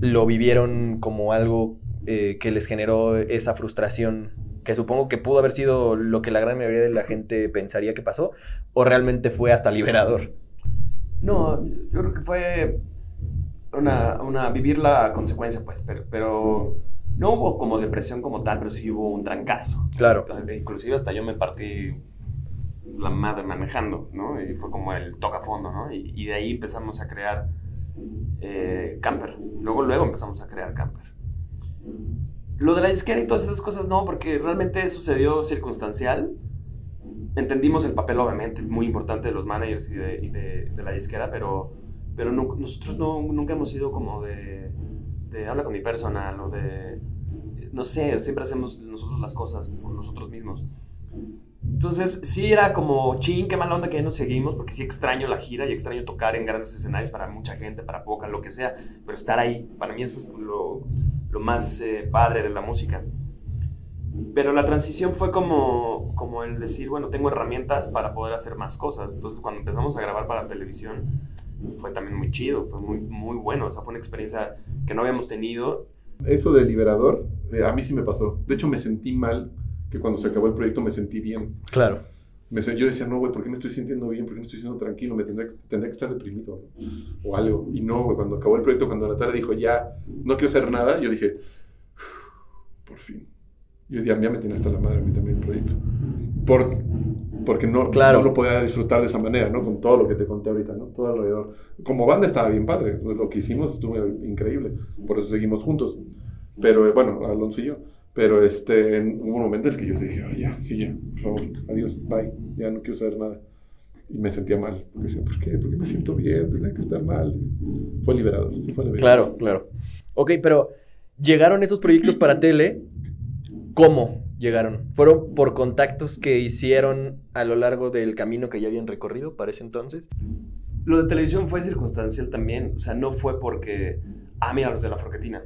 lo vivieron como algo eh, que les generó esa frustración, que supongo que pudo haber sido lo que la gran mayoría de la gente pensaría que pasó, o realmente fue hasta liberador. No, yo creo que fue una, una vivir la consecuencia, pues, pero, pero no hubo como depresión como tal, pero sí hubo un trancazo. Claro. Inclusive hasta yo me partí la madre manejando, ¿no? Y fue como el toca fondo, ¿no? Y, y de ahí empezamos a crear eh, Camper. Luego, luego empezamos a crear Camper. Lo de la disquera y todas esas cosas no, porque realmente sucedió circunstancial. Entendimos el papel, obviamente, muy importante de los managers y de, y de, de la disquera, pero, pero no- nosotros no, nunca hemos sido como de, de habla con mi personal o de, no sé, siempre hacemos nosotros las cosas por nosotros mismos. Entonces, sí era como, ching, qué mala onda que ya nos seguimos, porque sí extraño la gira y extraño tocar en grandes escenarios para mucha gente, para poca, lo que sea, pero estar ahí, para mí eso es lo, lo más eh, padre de la música. Pero la transición fue como, como el decir, bueno, tengo herramientas para poder hacer más cosas. Entonces, cuando empezamos a grabar para televisión, fue también muy chido, fue muy, muy bueno. O sea, fue una experiencia que no habíamos tenido. Eso de liberador, eh, a mí sí me pasó. De hecho, me sentí mal que cuando se acabó el proyecto me sentí bien. Claro. Me, yo decía, no, güey, ¿por qué me estoy sintiendo bien? ¿Por qué me estoy sintiendo tranquilo? Me tendría, que- tendría que estar deprimido ¿no? o algo. Y no, güey, cuando acabó el proyecto, cuando Natalia dijo, ya, no quiero hacer nada, yo dije, por fin. Yo ya, ya me tiene hasta la madre a mí también el proyecto. Por, porque no, Claro. no lo podía disfrutar de esa manera, ¿no? Con todo lo que te conté ahorita, ¿no? Todo alrededor. Como banda estaba bien padre. Lo que hicimos estuvo increíble. Por eso seguimos juntos. Pero, eh, bueno, Alonso y yo. Pero este, en- hubo un momento en el que yo dije, "Ay, ya, sí, ya, por favor, adiós, bye, ya no quiero saber nada. Y me sentía mal. Porque decía, ¿por qué? Porque me siento bien, tendría que estar mal. Fue liberador, sí fue liberador. Claro, claro. Ok, pero llegaron esos proyectos para tele. ¿Cómo llegaron? ¿Fueron por contactos que hicieron a lo largo del camino que ya habían recorrido para ese entonces? Lo de televisión fue circunstancial también. O sea, no fue porque, ah, mira, los de la Forquetina.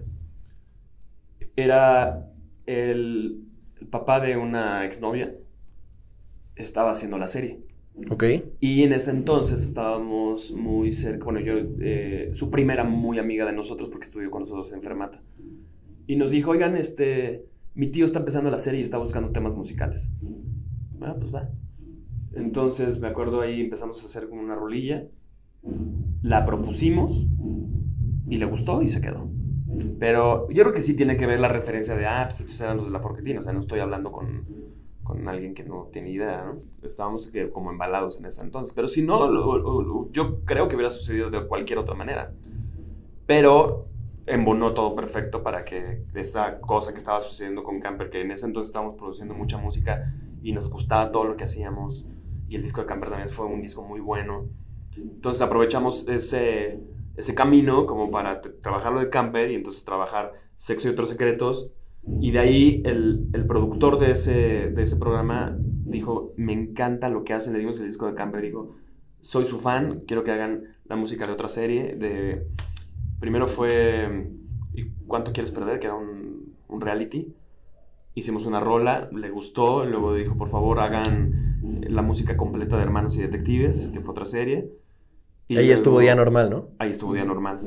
Era el, el papá de una exnovia. Estaba haciendo la serie. Ok. Y en ese entonces estábamos muy cerca. Bueno, yo, eh, su prima era muy amiga de nosotros porque estudió con nosotros en Fermata. Y nos dijo, oigan, este, mi tío está empezando la serie y está buscando temas musicales. Ah, pues va. Entonces me acuerdo ahí empezamos a hacer como una rolilla. La propusimos y le gustó y se quedó. Pero yo creo que sí tiene que ver la referencia de, ah, pues estos eran los de la Forquetina. O sea, no estoy hablando con, con alguien que no tiene idea, ¿no? Estábamos como embalados en ese entonces. Pero si no, yo creo que hubiera sucedido de cualquier otra manera. Pero embonó todo perfecto para que esa cosa que estaba sucediendo con Camper, que en ese entonces estábamos produciendo mucha música y nos gustaba todo lo que hacíamos. Y el disco de Camper también fue un disco muy bueno. Entonces aprovechamos ese, ese camino como para trabajar lo de Camper y entonces trabajar Sexo y otros secretos. Y de ahí el, el productor de ese, de ese programa dijo, me encanta lo que hacen, le dimos el disco de Camper, dijo, soy su fan, quiero que hagan la música de otra serie. De, primero fue ¿Y cuánto quieres perder? Que era un, un reality. Hicimos una rola, le gustó, luego dijo, por favor, hagan la música completa de Hermanos y Detectives, que fue otra serie. Y Ahí luego- estuvo día normal, ¿no? Ahí estuvo día normal.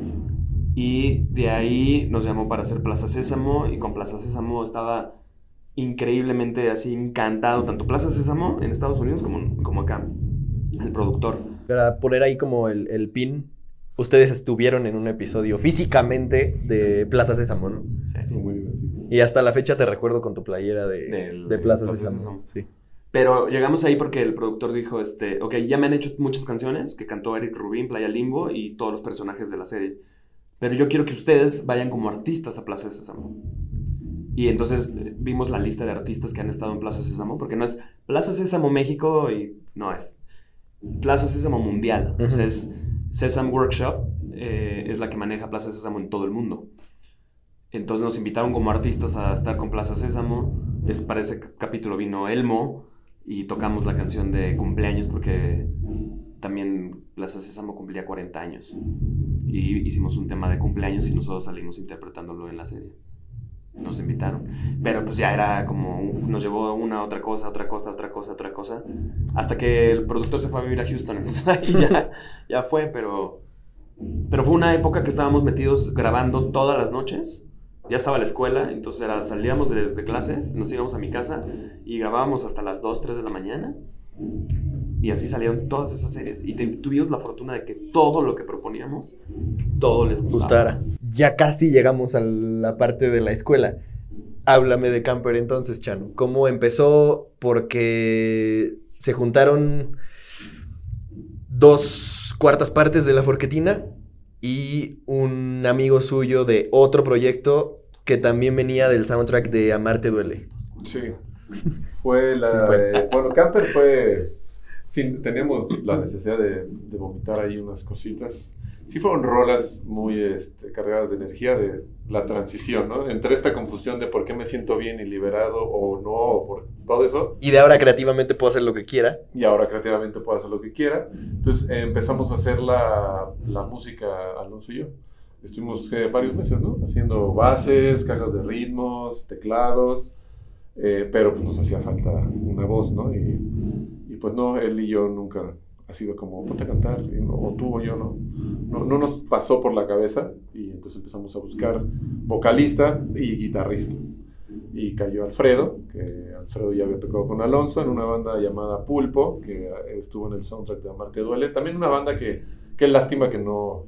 Y de ahí nos llamó para hacer Plaza Sésamo y con Plaza Sésamo estaba increíblemente así encantado, tanto Plaza Sésamo en Estados Unidos como, como acá, el productor. Para poner ahí como el, el pin, ustedes estuvieron en un episodio físicamente de Plaza Sésamo, ¿no? Sí. Estuvo muy divertido. Y hasta la fecha te recuerdo con tu playera de, Del- de Plaza, Plaza Sésamo. Sésamo. Sí. Pero llegamos ahí porque el productor dijo, este, ok, ya me han hecho muchas canciones que cantó Eric Rubin, Playa Limbo y todos los personajes de la serie. Pero yo quiero que ustedes vayan como artistas a Plaza Sésamo. Y entonces eh, vimos la lista de artistas que han estado en Plaza Sésamo, porque no es Plaza Sésamo México y no es Plaza Sésamo Mundial. O sea, es Sesame Workshop, eh, es la que maneja Plaza Sésamo en todo el mundo. Entonces nos invitaron como artistas a estar con Plaza Sésamo. Es, para ese capítulo vino Elmo y tocamos la canción de cumpleaños porque también Plaza Sésamo cumplía 40 años. Y hicimos un tema de cumpleaños y nosotros salimos interpretándolo en la serie. Nos invitaron. Pero pues ya era como, nos llevó una, otra cosa, otra cosa, otra cosa, otra cosa. Hasta que el productor se fue a vivir a Houston. Ahí ya, ya fue, pero... Pero fue una época que estábamos metidos grabando todas las noches. Ya estaba la escuela, entonces salíamos de, de clases, nos íbamos a mi casa y grabábamos hasta las 2, 3 de la mañana. Y así salieron todas esas series. Y te- tuvimos la fortuna de que todo lo que proponíamos, todo les gustaba. gustara. Ya casi llegamos a la parte de la escuela. Háblame de Camper entonces, Chano. ¿Cómo empezó? Porque se juntaron dos cuartas partes de la forquetina y un amigo suyo de otro proyecto que también venía del soundtrack de Amarte Duele. Sí. Fue la. Sí, fue. eh, bueno, Camper fue. Sí, teníamos la necesidad de, de vomitar ahí unas cositas. Sí, fueron rolas muy este, cargadas de energía de la transición, ¿no? Entre esta confusión de por qué me siento bien y liberado o no, o por todo eso, Y de ahora creativamente puedo hacer lo que quiera. y ahora creativamente puedo hacer lo que quiera. Entonces eh, empezamos a hacer la, la música, Alonso y yo. Estuvimos eh, varios meses, ¿no? Haciendo bases, cajas de ritmos, teclados, eh, pero pues nos hacía falta una voz, ¿no? Y, pues no, él y yo nunca ha sido como, ponte a cantar, o tú o yo, ¿no? ¿no? No nos pasó por la cabeza y entonces empezamos a buscar vocalista y guitarrista. Y cayó Alfredo, que Alfredo ya había tocado con Alonso en una banda llamada Pulpo, que eh, estuvo en el soundtrack de Amarte Duele. También una banda que, que lástima que no,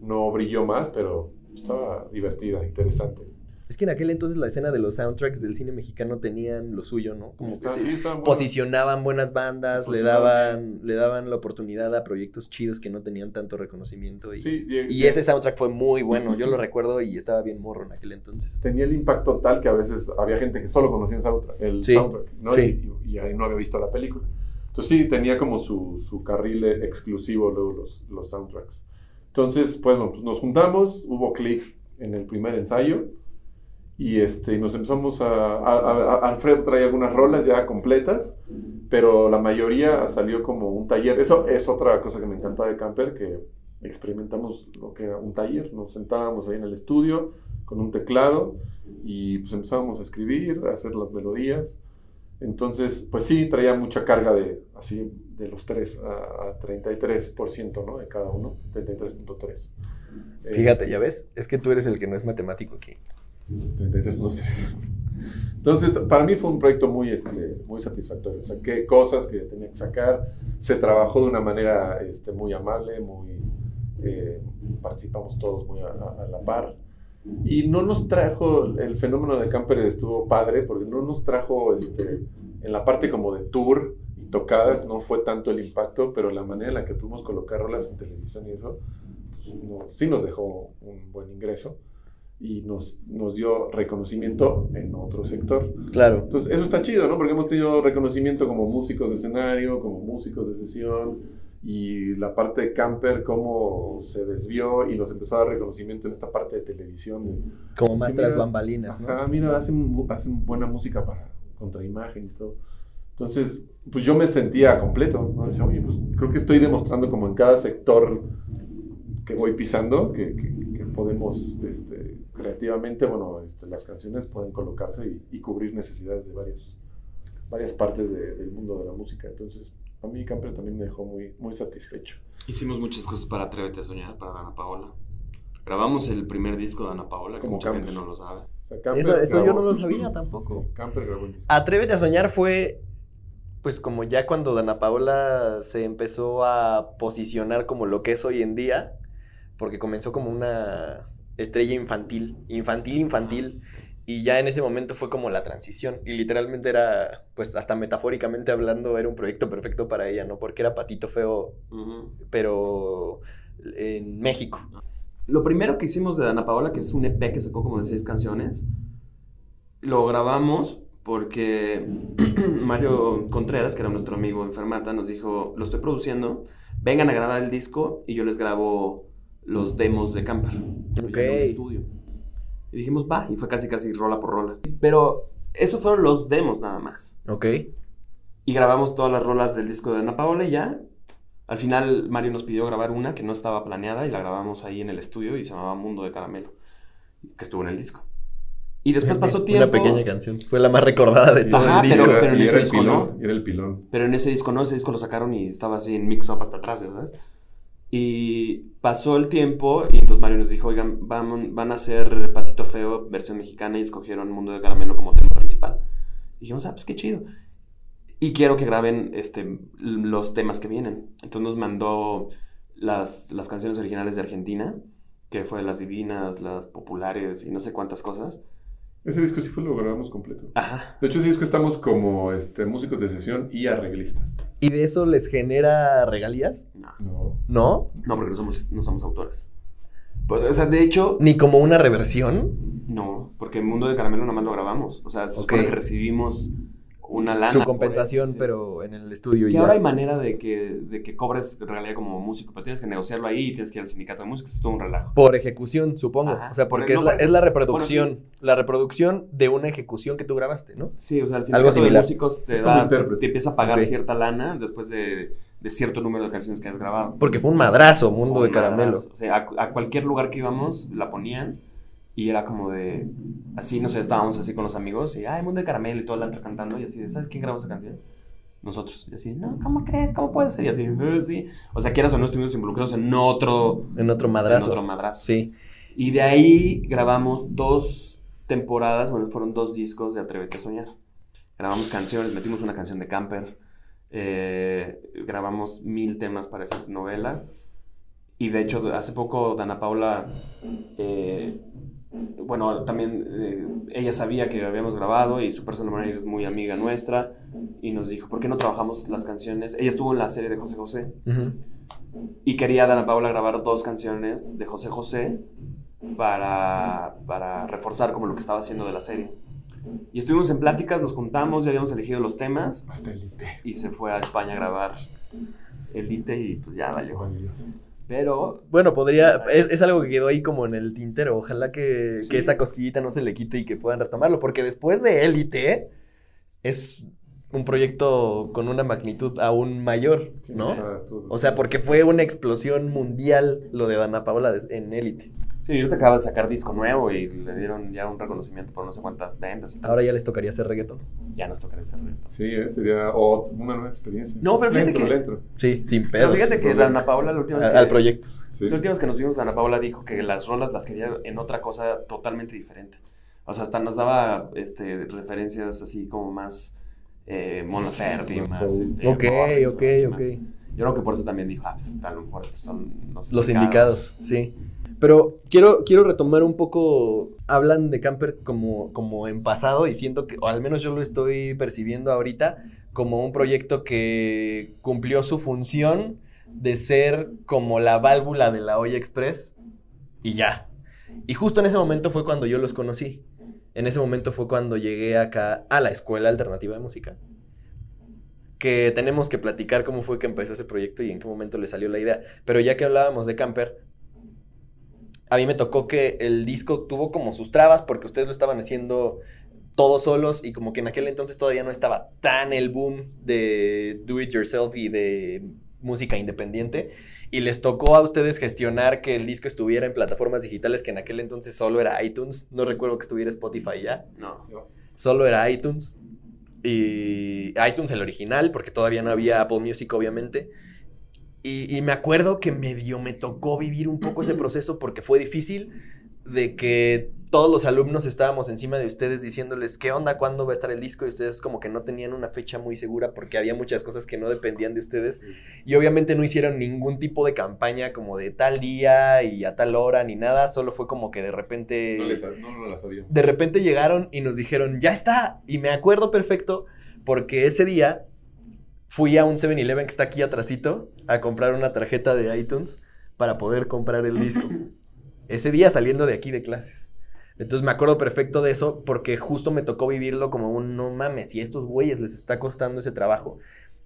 no brilló más, pero estaba divertida, interesante. Es que en aquel entonces la escena de los soundtracks del cine mexicano tenían lo suyo, ¿no? Como que Está- se sí, estaba bueno. posicionaban buenas bandas, le daban, le daban la oportunidad a proyectos chidos que no tenían tanto reconocimiento. Y, Sí, y ese soundtrack fue muy bueno, yo lo recuerdo y estaba bien morro en aquel entonces. tenía el impacto tal que a veces había gente que solo conocía el soundtrack, el Sí, soundtrack, ¿no? sí. Y, y ahí no había visto la película. Entonces sí, tenía como su, su carril eh, exclusivo luego los, los soundtracks. Entonces, pues, bueno, pues nos juntamos, hubo clic en el primer ensayo y este, nos empezamos a, a- a- Alfredo traía algunas rolas ya completas, pero la mayoría salió como un taller. Eso es otra cosa que me encantó de Camper, que experimentamos lo que era un taller. Nos sentábamos ahí en el estudio con un teclado y pues empezábamos a escribir, a hacer las melodías. Entonces, pues sí, traía mucha carga de, así, de los tres a, a 33%, ¿no? De cada uno, 33.3. Eh, Fíjate, ya ves, es que tú eres el que no es matemático aquí. 33.3. Entonces, para mí fue un proyecto muy, este, muy satisfactorio. Saqué cosas que tenía que sacar. Se trabajó de una manera este, muy amable, muy, eh, participamos todos muy a- a la par. Y no nos trajo, el fenómeno de Camper estuvo padre, porque no nos trajo este, en la parte como de tour y tocadas, no fue tanto el impacto, pero la manera en la que pudimos colocar rolas en televisión y eso, pues, no- sí nos dejó un buen ingreso y nos, nos dio reconocimiento en otro sector. Claro. Entonces, eso está chido, ¿no? Porque hemos tenido reconocimiento como músicos de escenario, como músicos de sesión, y la parte de camper, cómo se desvió y nos empezó a dar reconocimiento en esta parte de televisión. de, Como más Sí, tras bambalinas, ¿no? Ajá, mira, hacen, hacen buena música para contraimagen y todo. Entonces, pues yo me sentía completo, ¿no? Decía, oye, pues creo que estoy demostrando como en cada sector que voy pisando, que- que podemos, este, creativamente, bueno, este, las canciones pueden colocarse y, y cubrir necesidades de varios, varias partes de- del mundo de la música. Entonces, a mí Camper también me dejó muy, muy satisfecho. Hicimos muchas cosas para Atrévete a Soñar, para Dana Paola. Grabamos el primer disco de Ana Paola, que Como mucha Camper. gente no lo sabe. O sea, Camper Eso- eso yo no lo sabía tampoco. Sí, Camper grabó el disco. Atrévete a soñar fue, pues como ya cuando Dana Paola se empezó a posicionar como lo que es hoy en día, porque comenzó como una estrella infantil, infantil, infantil, Y ya en ese momento fue como la transición. Y literalmente era, pues hasta metafóricamente hablando, era un proyecto perfecto para ella, ¿no? Porque era Patito Feo, pero en México. Lo primero que hicimos de Dana Paola, que es un EP que sacó como de seis canciones, lo grabamos porque Mario Contreras, que era nuestro amigo enfermata, nos dijo, lo estoy produciendo, vengan a grabar el disco y yo les grabo los demos de Camper. Ok. en un estudio. Y dijimos, va, y fue casi casi rola por rola. Pero esos fueron los demos nada más. Ok. Y grabamos todas las rolas del disco de Ana Paola y ya. Al final Mario nos pidió grabar una que no estaba planeada y la grabamos ahí en el estudio y se llamaba Mundo de Caramelo, que estuvo en el disco. Y después pasó tiempo. Una pequeña canción. Fue la más recordada de todo Ajá, el disco. pero- pero en y ese era el disco pilón, no. y era el pilón. Pero en ese disco no, ese disco lo sacaron y estaba así en mix-up hasta atrás, ¿verdad? Y pasó el tiempo y entonces Mario nos dijo, oigan, vamos- van a hacer Patito Feo versión mexicana y escogieron Mundo de Caramelo como tema principal. Y dijimos, ah, pues qué chido. Y quiero que graben este, los temas que vienen. Entonces nos mandó las, las canciones originales de Argentina, que fue las divinas, las populares y no sé cuántas cosas. Ese disco sí fue lo grabamos completo. Ajá. De hecho, ese disco estamos como este, músicos de sesión y arreglistas. ¿Y de eso les genera regalías? No, No. ¿No? no porque no somos, no somos autores. Pues, o sea, de hecho, Ni como una reversión. No, porque en Mundo de Caramelo nada más lo grabamos. O sea, se supone que recibimos una lana. Su compensación, eso, sí. pero en el estudio y ya. ahora hay manera de que, de que cobres realidad como músico, pero tienes que negociarlo ahí y tienes que ir al sindicato de músicos, es todo un relajo. Por ejecución, supongo. Ajá. O sea, porque es, no, la, es la reproducción. bueno, La reproducción de una ejecución que tú grabaste, ¿no? Sí, o sea, el Algo sindicato de similar. músicos te da, te empieza a pagar cierta lana después de, de cierto número de canciones que has grabado. Porque fue un madrazo, Mundo Un de Caramelo. madrazo. O sea, a, a cualquier lugar que íbamos la ponían y era como de. Así, no sé, estábamos así con los amigos y, ay, Mundo de Caramelo y todo el antro cantando y así de, ¿sabes quién grabó esa canción? Nosotros. Y así, no, ¿cómo crees? ¿Cómo puede ser? Y así, "Eh, sí. O sea, quieras o no, estuvimos involucrados en otro, En otro en madrazo. otro madrazo. Sí. Y de ahí grabamos dos temporadas, bueno, fueron dos discos de Atrévete a Soñar. Grabamos canciones, metimos una canción de Camper, eh, grabamos mil temas para esa novela. Y de hecho, hace poco Dana Paula, eh, bueno, también eh, ella sabía que habíamos grabado y su personal manager es muy amiga nuestra y nos dijo, ¿por qué no trabajamos las canciones? Ella estuvo en la serie de José José y quería Dana Paula grabar dos canciones de José José para, para reforzar como lo que estaba haciendo de la serie. Y estuvimos en pláticas, nos juntamos, ya habíamos elegido los temas Hasta el IT. y se fue a España a grabar Elite y pues ya valió. Pero Bueno, podría. Es, es algo que quedó ahí como en el tintero. Ojalá que, Sí. que esa cosquillita no se le quite y que puedan retomarlo. Porque después de Élite es un proyecto con una magnitud aún mayor, Sí, ¿no? sí, O sea, porque fue una explosión mundial lo de Dana Paola en Élite. sí, ahorita acaba de sacar disco nuevo y le dieron ya un reconocimiento por no sé cuántas ventas. Ahora ya les tocaría hacer reggaetón. Ya nos tocará ese reto. Sí, eh, sería o una nueva experiencia. No, pero fíjate que- lentro. Sí, sin Pero pedos. fíjate que problemas. Dana Paula la última vez que, al proyecto. Sí. La última vez que nos vimos, Ana Paula dijo que las rolas las quería en otra cosa totalmente diferente. O sea, hasta nos daba este, referencias así como más eh, Mon Laferte y Más. Este, Ok, ok, ok. Yo creo que por eso también dijo, ah, pues, a lo mejor son los, Los indicados, sí. Pero quiero, quiero retomar un poco, hablan de Camper como, como en pasado y siento que, o al menos yo lo estoy percibiendo ahorita, como un proyecto que cumplió su función de ser como la válvula de la olla express y ya. Y justo en ese momento fue cuando yo los conocí. En ese momento fue cuando llegué acá a la Escuela Alternativa de Música. Que tenemos que platicar cómo fue que empezó ese proyecto y en qué momento le salió la idea. Pero ya que hablábamos de Camper, a mí me tocó que el disco tuvo como sus trabas porque ustedes lo estaban haciendo todos solos y como que en aquel entonces todavía no estaba tan el boom de do it yourself y de música independiente y les tocó a ustedes gestionar que el disco estuviera en plataformas digitales que en aquel entonces solo era iTunes, no recuerdo que estuviera Spotify ya, No. solo era iTunes. Y iTunes el original porque todavía no había Apple Music obviamente. Y, y me acuerdo que medio me tocó vivir un poco ese proceso porque fue difícil de que todos los alumnos estábamos encima de ustedes diciéndoles qué onda, cuándo va a estar el disco y ustedes como que no tenían una fecha muy segura porque había muchas cosas que no dependían de ustedes y obviamente no hicieron ningún tipo de campaña como de tal día y a tal hora ni nada, solo fue como que de repente No, les- no, no la sabía. de repente llegaron y nos dijeron, ya está. Y me acuerdo perfecto porque ese día fui a un 7-Eleven que está aquí atrásito a comprar una tarjeta de iTunes para poder comprar el disco. ese día saliendo de aquí de clases. Entonces me acuerdo perfecto de eso porque justo me tocó vivirlo como un no mames, si a estos güeyes les está costando ese trabajo.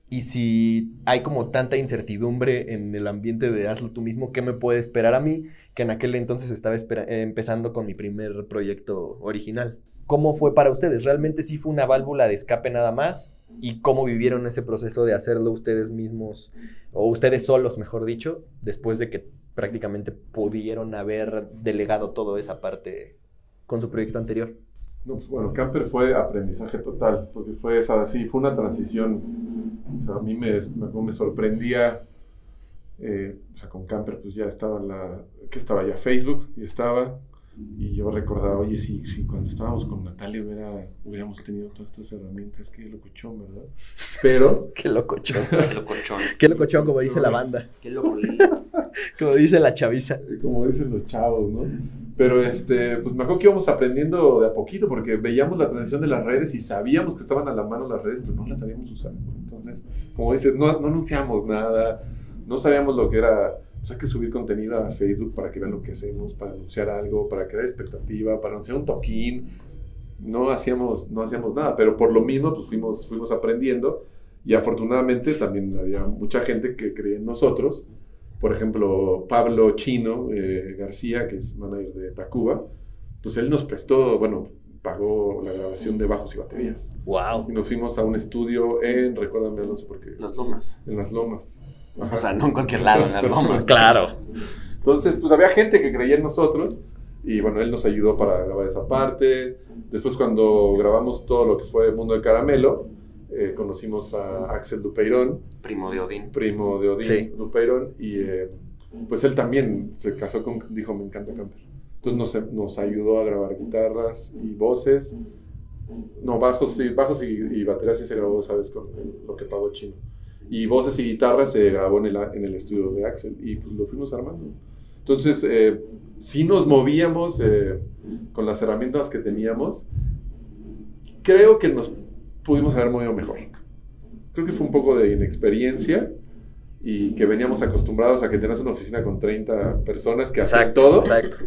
Y si hay como tanta incertidumbre en el ambiente de hazlo tú mismo, ¿qué me puede esperar a mí? Que en aquel entonces estaba eh, empezando con mi primer proyecto original. ¿Cómo fue para ustedes? ¿Realmente sí fue una válvula de escape nada más? ¿Y cómo vivieron ese proceso de hacerlo ustedes mismos, o ustedes solos, mejor dicho, después de que prácticamente pudieron haber delegado toda esa parte con su proyecto anterior? No, pues bueno, Camper fue aprendizaje total, porque fue esa, sí, fue una transición. O sea, a mí me, me, me sorprendía, eh, o sea, con Camper pues ya estaba la, que estaba ya Facebook, y estaba, y yo recordaba, oye, si, si cuando estábamos con Natalia hubiera, hubiéramos tenido todas estas herramientas, qué locuchón, ¿verdad? Pero, Qué locochón. Qué locochón. Qué locochón, como dice la banda. Qué loco. Como dice la chaviza. eh, como dicen los chavos, ¿no? Pero este, pues me acuerdo que íbamos aprendiendo de a poquito porque veíamos la transición de las redes y sabíamos que estaban a la mano las redes, pero no las sabíamos usar. Entonces, como dices, no, no anunciamos nada, no sabíamos lo que era, pues hay que subir contenido a Facebook para que vean lo que hacemos, para anunciar algo, para crear expectativa, para anunciar un toquín. No hacíamos, no hacíamos nada, pero por lo mismo pues fuimos, fuimos aprendiendo y afortunadamente también había mucha gente que creía en nosotros. Por ejemplo, Pablo Chino eh, García, que es manager de Tacuba, pues él nos prestó, bueno, pagó la grabación de bajos y baterías. Wow. Y nos fuimos a un estudio en, recuérdame Alonso, porque Las lomas. en las lomas. Ajá. O sea, no en cualquier lado, en las lomas. Claro. Entonces, pues había gente que creía en nosotros y bueno, él nos ayudó para grabar esa parte. Después cuando grabamos todo lo que fue Mundo de Caramelo, eh, conocimos a Axel Dupeirón, Primo de Odín. primo de Odín Sí. Dupeirón, y eh, pues él también se casó con, dijo, me encanta cantar. Entonces nos, nos ayudó a grabar guitarras y voces. No, bajos, sí, bajos y, y baterías sí se grabó, ¿sabes? Con lo que pagó Chino. Y voces y guitarras se grabó en el, en el estudio de Axel y pues lo fuimos armando. Entonces, eh, sí nos movíamos eh, con las herramientas que teníamos. Creo que nos pudimos haber movido mejor. Creo que fue un poco de inexperiencia y que veníamos acostumbrados a que tenías una oficina con 30 personas que hacían Exacto. todo. Exacto.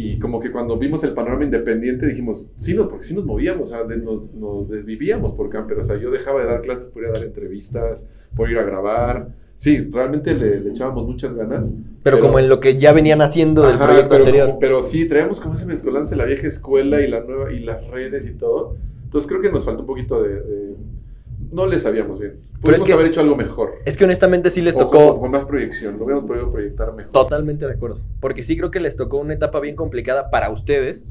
Y como que cuando vimos el panorama independiente dijimos, sí, no, porque sí nos movíamos, o sea, de- nos, nos desvivíamos por camper. O sea, yo dejaba de dar clases por ir a dar entrevistas, por ir a grabar. Sí, realmente le, le echábamos muchas ganas. Pero, como en lo que ya venían haciendo del Ajá, proyecto pero, anterior. como- pero sí, traíamos como ese mezcolanza la vieja escuela y la nueva y las redes y todo. Entonces creo que nos faltó un poquito de... de- no le sabíamos bien. Pudimos que- haber hecho algo mejor. Es que honestamente sí les O tocó. con, con más proyección. Lo hubiéramos podido proyectar mejor. Totalmente de acuerdo. Porque sí creo que les tocó una etapa bien complicada para ustedes.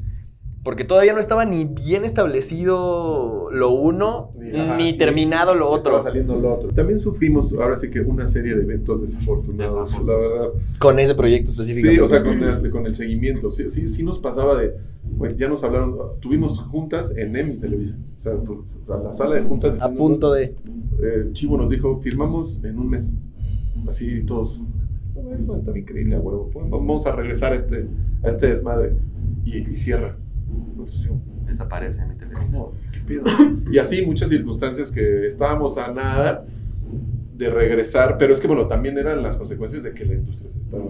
Porque todavía no estaba ni bien establecido lo uno, ajá, ni- terminado lo Estaba otro. saliendo lo otro. También sufrimos, ahora sí que una serie de eventos desafortunados, la verdad. Con ese proyecto específicamente. Sí, o sea, con el, con el seguimiento. Sí, sí, sí nos pasaba de, güey, ya nos hablaron, tuvimos juntas en EMI Televisa. O sea, tu- a la sala de juntas. A punto de. eh, Chivo nos dijo, firmamos en un mes. Así todos. "No, güey, Va a estar increíble, huevo. Vamos a regresar a este, a este desmadre. Y, y cierra. Decimos, Desaparece mi. ¿Cómo? ¿Qué pedo? Y así muchas circunstancias que estábamos a nada de regresar, pero es que bueno, también eran las consecuencias de que la industria se estaba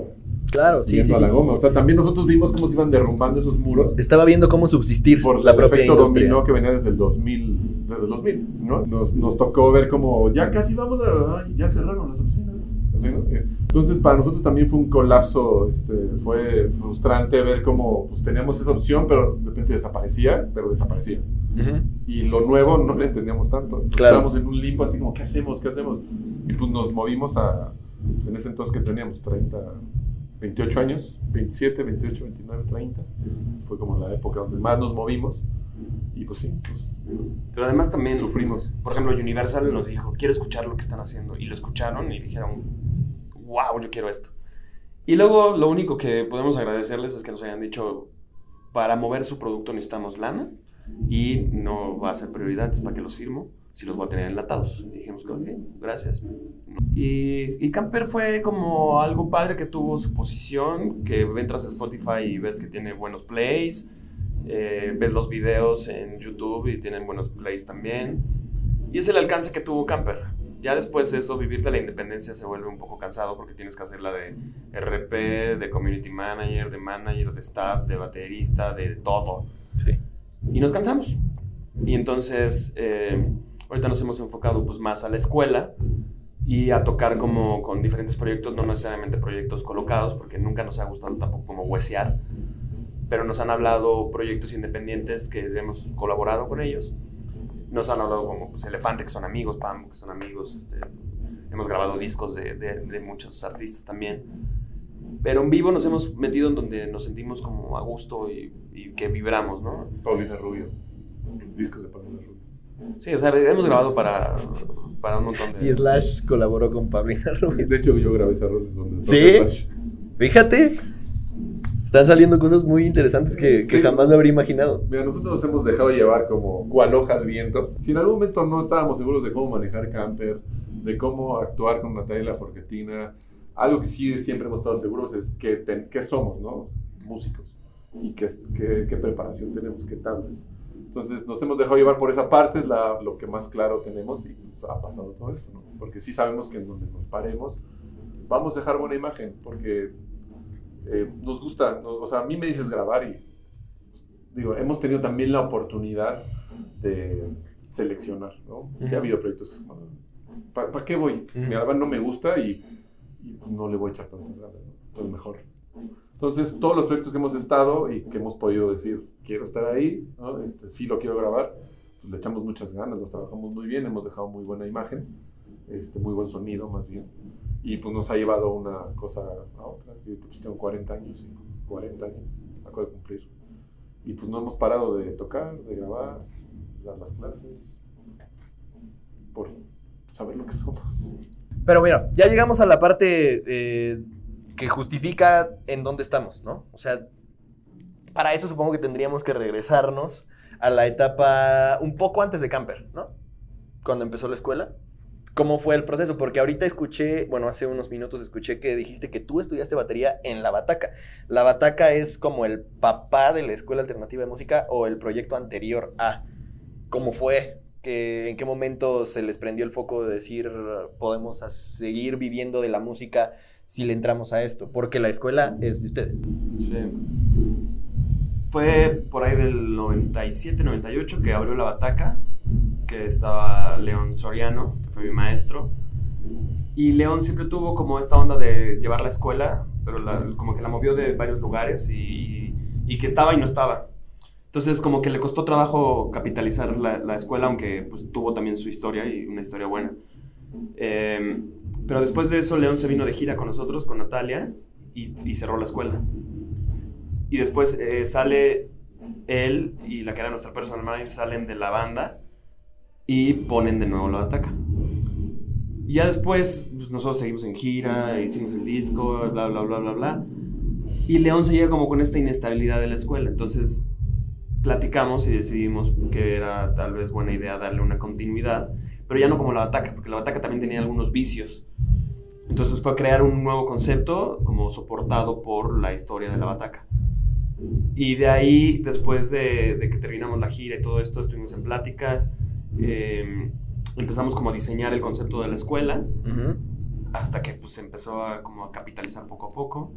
Claro, sí, yendo sí, a la sí. goma. O sea, también nosotros vimos cómo se iban derrumbando esos muros Estaba viendo cómo subsistir por la el propia efecto industria. dominó que venía desde el 2000, desde el 2000, ¿no? Nos, nos tocó ver como ya casi vamos a, ay, ya cerraron las oficinas. Así, ¿no? Eh, Entonces, para nosotros también fue un colapso, este, fue frustrante ver cómo pues, teníamos esa opción, pero de repente desaparecía, pero desaparecía. Ujú. Y lo nuevo no lo entendíamos tanto. Entonces, Claro. Estábamos en un limbo así como, ¿qué hacemos? ¿Qué hacemos? Y pues nos movimos a, en ese entonces que teníamos 30, 28 años, 27, 28, 29, 30. Fue como la época donde más nos movimos. Y pues sí, pues Pero además también, sufrimos. por ejemplo, Universal nos dijo, quiero escuchar lo que están haciendo. Y lo escucharon y dijeron, wow, yo quiero esto. Y luego lo único que podemos agradecerles es que nos hayan dicho, para mover su producto necesitamos lana y no va a ser prioridad, entonces para que los firmo si los voy a tener enlatados. Y dijimos que, ok, gracias. Y, y Camper fue como algo padre que tuvo su posición, que entras a Spotify y ves que tiene buenos plays, eh, ves los videos en YouTube y tienen buenos plays también. Y es el alcance que tuvo Camper. Ya después de eso, vivir de la independencia se vuelve un poco cansado porque tienes que hacer la de RP, de community manager, de manager, de staff, de baterista, de todo. Sí. Y nos cansamos. Y entonces, eh, ahorita nos hemos enfocado pues más a la escuela y a tocar como con diferentes proyectos, no necesariamente proyectos colocados, porque nunca nos ha gustado tampoco como huesear, pero nos han hablado proyectos independientes que hemos colaborado con ellos. Nos han hablado como pues, Elefante, que son amigos, Pam, que son amigos. Este, hemos grabado discos de, de, de muchos artistas también. Pero en vivo nos hemos metido en donde nos sentimos como a gusto y, y que vibramos, ¿no? Paulina Rubio. Discos de Paulina Rubio. Sí, o sea, hemos grabado para, para un montón de... Sí, Slash colaboró con Paulina Rubio. De hecho, yo grabé esa rola donde ¿Sí? Slash. Fíjate. Están saliendo cosas muy interesantes que, que Sí. jamás me habría imaginado. Mira, nosotros nos hemos dejado llevar como cual hoja al viento. Si en algún momento no estábamos seguros de cómo manejar camper, de cómo actuar con Natalia la Forquetina, algo que sí siempre hemos estado seguros es que, ten- que somos, ¿no? Músicos. Y qué, qué, qué preparación tenemos, qué tablas. Entonces nos hemos dejado llevar por esa parte, es la, lo que más claro tenemos y pues, ha pasado todo esto, ¿no? Porque sí sabemos que en donde nos paremos vamos a dejar buena imagen, porque eh, nos gusta, no- o sea, a mí me dices grabar y digo, hemos tenido también la oportunidad de seleccionar, ¿no? Sí ha habido proyectos ¿para qué voy? Mi alba no me gusta y, y, pues, no le voy a echar tantas ganas, ¿no? Entonces mejor. Entonces, todos los proyectos que hemos estado y que hemos podido decir, quiero estar ahí, ¿no? este, sí lo quiero grabar, pues le echamos muchas ganas, los trabajamos muy bien, hemos dejado muy buena imagen, este, muy buen sonido más bien, y pues nos ha llevado una cosa a otra. Yo pues, tengo 40 años, y 40 años, acabo de cumplir. Y pues no hemos parado de tocar, de grabar, de dar las clases, por saber lo que somos. Pero mira, ya llegamos a la parte eh, que justifica en dónde estamos, ¿no? O sea, para eso supongo que tendríamos que regresarnos a la etapa un poco antes de Camper, ¿no? Cuando empezó la escuela. ¿Cómo fue el proceso? Porque ahorita escuché, bueno, hace unos minutos escuché que dijiste que tú estudiaste batería en La Bataca. La Bataca es como el papá de la Escuela Alternativa de Música o el proyecto anterior a. ¿Cómo fue? ¿Que, ¿En qué momento se les prendió el foco de decir podemos seguir viviendo de la música si le entramos a esto? Porque la escuela es de ustedes. Sí. Fue por ahí del 97, 98 que abrió la bataca, que estaba León Soriano, que fue mi maestro. Y León siempre tuvo como esta onda de llevar la escuela, pero la- como que la movió de varios lugares y, que estaba y no estaba. Entonces como que le costó trabajo capitalizar la, la escuela, aunque pues tuvo también su historia y una historia buena. Eh, pero después de eso León se vino de gira con nosotros, con Natalia, y cerró la escuela. Y después eh, sale él y la que era nuestra personal manager salen de la banda y ponen de nuevo la ataca. Y ya después pues, nosotros seguimos en gira, hicimos el disco, bla, bla, bla, bla, bla. Y León se llega como con esta inestabilidad de la escuela. Entonces platicamos y decidimos que era tal vez buena idea darle una continuidad, pero ya no como la bataca, porque la bataca también tenía algunos vicios. Entonces fue crear un nuevo concepto como soportado por la historia de la bataca. Y de ahí, después de, de que terminamos la gira y todo esto, estuvimos en pláticas, eh, empezamos como a diseñar el concepto de la escuela, hasta que pues se empezó a, como a capitalizar poco a poco.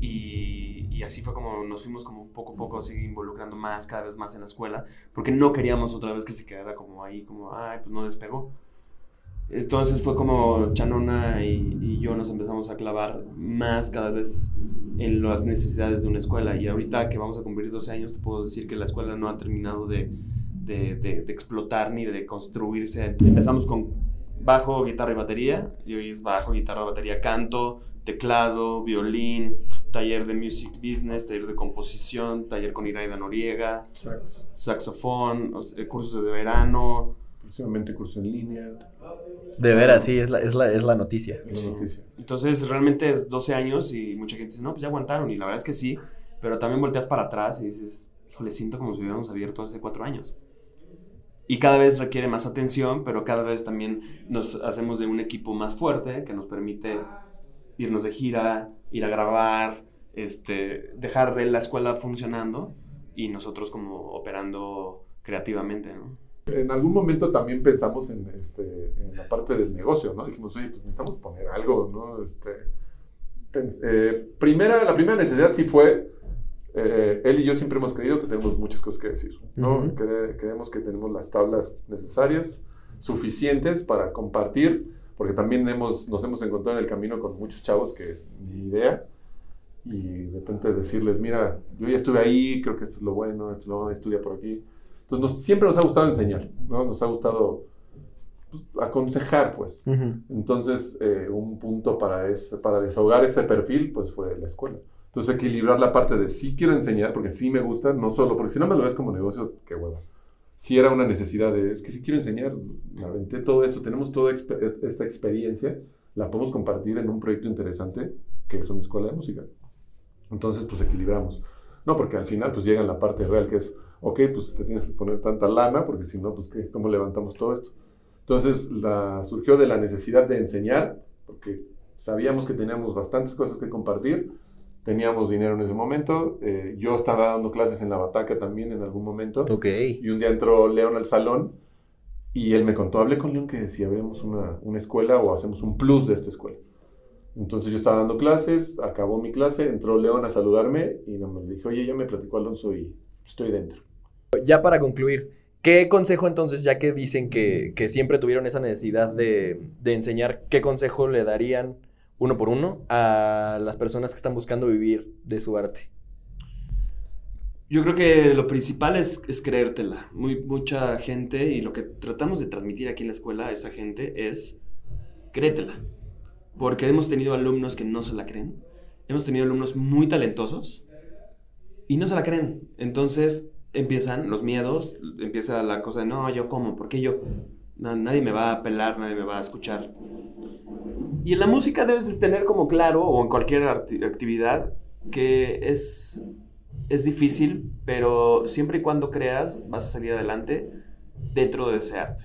Y, y así fue como nos fuimos como poco a poco así involucrando más, cada vez más en la escuela, porque no queríamos otra vez que se quedara como ahí, como, ay, pues no despegó. Entonces fue como Chanona y, y yo nos empezamos a clavar más cada vez en las necesidades de una escuela. Y ahorita que vamos a cumplir 12 años, te puedo decir que la escuela no ha terminado de, de, de- de explotar ni de construirse. Empezamos con bajo, guitarra y batería. Y hoy es bajo, guitarra, batería, canto, teclado, violín, taller de music business, taller de composición, taller con Iraida Noriega, saxofón, o sea, cursos de verano, próximamente curso en línea, De veras, sí, es la, es la, es la noticia. es la noticia. Entonces, realmente es 12 años y mucha gente dice, no, pues ya aguantaron. Y la verdad es que sí, pero también volteas para atrás y dices, híjole, siento como si hubiéramos abierto hace cuatro años. Y cada vez requiere más atención, pero cada vez también nos hacemos de un equipo más fuerte que nos permite irnos de gira, ir a grabar, este, dejar la escuela funcionando y nosotros como operando creativamente, ¿no? En algún momento también pensamos en, este, en la parte del negocio, ¿no? Dijimos, oye, pues necesitamos poner algo, ¿no? Este, eh, primera, la primera necesidad sí fue, eh, él y yo siempre hemos creído que tenemos muchas cosas que decir, ¿no? Ujú. Cre- creemos que tenemos las tablas necesarias, suficientes para compartir, porque también hemos, nos hemos encontrado en el camino con muchos chavos que ni idea, y de repente decirles, mira, yo ya estuve ahí, creo que esto es lo bueno, esto es lo bueno, estudia por aquí. Entonces, nos- siempre nos ha gustado enseñar, ¿no? Nos ha gustado pues, aconsejar, pues. Entonces, eh, un punto para, ese, para desahogar ese perfil, pues fue la escuela. Entonces, equilibrar la parte de sí quiero enseñar, porque sí me gusta, no solo, porque si no me lo ves como negocio, qué hueva. Sí era una necesidad de, es que sí quiero enseñar, me aventé todo esto, tenemos toda expe- esta experiencia, la podemos compartir en un proyecto interesante, que es una escuela de música. Entonces, pues equilibramos. No, porque al final, pues llega la parte real, que es, ok, pues te tienes que poner tanta lana, porque si no, pues ¿qué? ¿cómo levantamos todo esto? Entonces, la, surgió de la necesidad de enseñar, porque sabíamos que teníamos bastantes cosas que compartir, teníamos dinero en ese momento, eh, yo estaba dando clases en la bataca también en algún momento, Ok. y un día entró León al salón, y él me contó, hablé con León que si abrimos una, una escuela o hacemos un plus de esta escuela. Entonces yo estaba dando clases, acabó mi clase, entró León a saludarme y me dije, oye, ya me platicó Alonso y estoy dentro. Ya para concluir, ¿qué consejo entonces, ya que dicen que, que siempre tuvieron esa necesidad de, de enseñar, qué consejo le darían uno por uno a las personas que están buscando vivir de su arte? Yo creo que lo principal es, creértela. Muy, mucha gente, y lo que tratamos de transmitir aquí en la escuela a esa gente es créetela. Porque hemos tenido alumnos que no se la creen. Hemos tenido alumnos muy talentosos y no se la creen. Entonces empiezan los miedos, empieza la cosa de, no, yo cómo, ¿por qué yo? Na- nadie me va a apelar, nadie me va a escuchar. Y en la música debes de tener como claro, o en cualquier actividad, que es, es difícil, pero siempre y cuando creas, vas a salir adelante dentro de ese arte.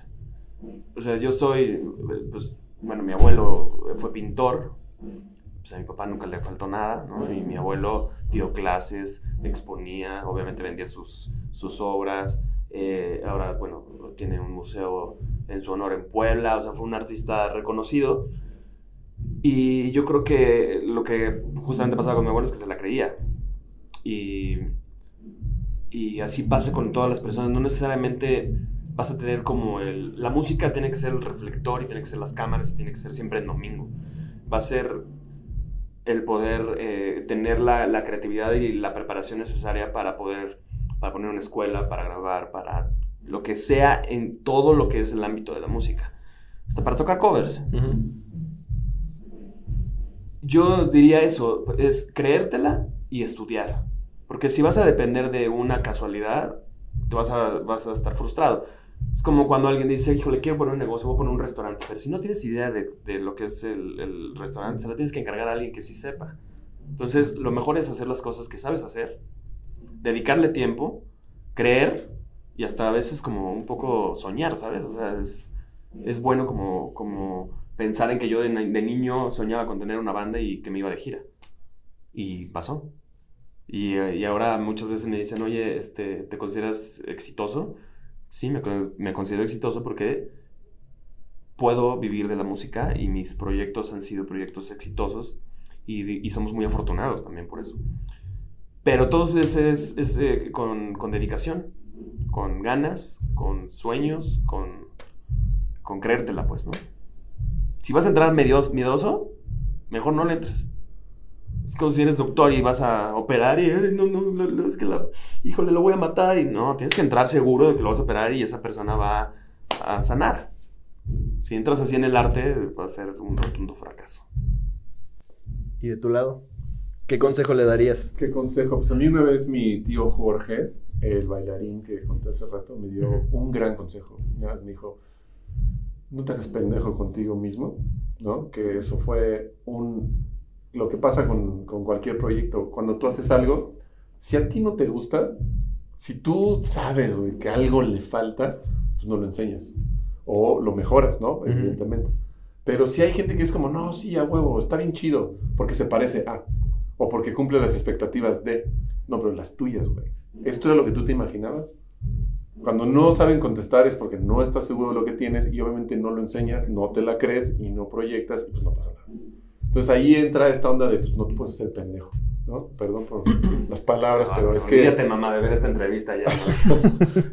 O sea, yo soy, pues, bueno, mi abuelo fue pintor, pues a mi papá nunca le faltó nada, ¿no? Y mi abuelo dio clases, exponía, obviamente vendía sus, sus obras, eh, ahora, bueno, tiene un museo en su honor en Puebla, o sea, fue un artista reconocido. Y yo creo que lo que justamente pasaba con mi abuelo es que se la creía. Y, y así pasa con todas las personas. No necesariamente vas a tener como el... La música tiene que ser el reflector y tiene que ser las cámaras y tiene que ser siempre el domingo. Va a ser el poder eh, tener la, la creatividad y la preparación necesaria para poder para poner una escuela, para grabar, para lo que sea en todo lo que es el ámbito de la música. Hasta para tocar covers. Yo diría eso, es creértela y estudiar. Porque si vas a depender de una casualidad, te vas a, vas a estar frustrado. Es como cuando alguien dice, híjole, quiero poner un negocio, voy a poner un restaurante. Pero si no tienes idea de, de lo que es el, el restaurante, se la tienes que encargar a alguien que sí sepa. Entonces, lo mejor es hacer las cosas que sabes hacer, dedicarle tiempo, creer y hasta a veces como un poco soñar, ¿sabes? O sea, es, es bueno como, como pensar en que yo de, de niño soñaba con tener una banda y que me iba de gira. Y pasó. Y, eh, y ahora muchas veces me dicen, oye, este, ¿te consideras exitoso? Sí, me, me considero exitoso porque puedo vivir de la música y mis proyectos han sido proyectos exitosos y, y somos muy afortunados también por eso. Pero todo eso es, es, eh, con, con dedicación, con ganas, con sueños, con, con creértela, pues, ¿no? Si vas a entrar medio- miedoso, mejor no le entres. Es como si eres doctor y vas a operar y, "Ay, no, no, no, no, es que la, híjole, lo voy a matar. Y no, tienes que entrar seguro de que lo vas a operar y esa persona va a sanar. Si entras así en el arte, va a ser un rotundo fracaso. ¿Y de tu lado? ¿Qué consejo le darías? ¿Qué consejo? Pues a mí una vez mi tío Jorge, el bailarín que conté hace rato, me dio un gran consejo. Una vez me dijo, no te hagas pendejo contigo mismo, ¿no? Que eso fue un... Lo que pasa con, con cualquier proyecto, cuando tú haces algo, si a ti no te gusta, si tú sabes, güey, que algo le falta, pues no lo enseñas. O lo mejoras, ¿no? Ujú. Evidentemente. Pero si hay gente que es como, no, sí, a huevo, está bien chido, porque se parece a, o porque cumple las expectativas de, no, pero las tuyas, güey. ¿Esto era lo que tú te imaginabas? Cuando no saben contestar es porque no estás seguro de lo que tienes y obviamente no lo enseñas, no te la crees y no proyectas y pues no pasa nada. Entonces ahí entra esta onda de, pues no te puedes hacer pendejo, ¿no? Perdón por las palabras, pero es que... Olvídate, mamá, de ver esta entrevista ya. ¿no?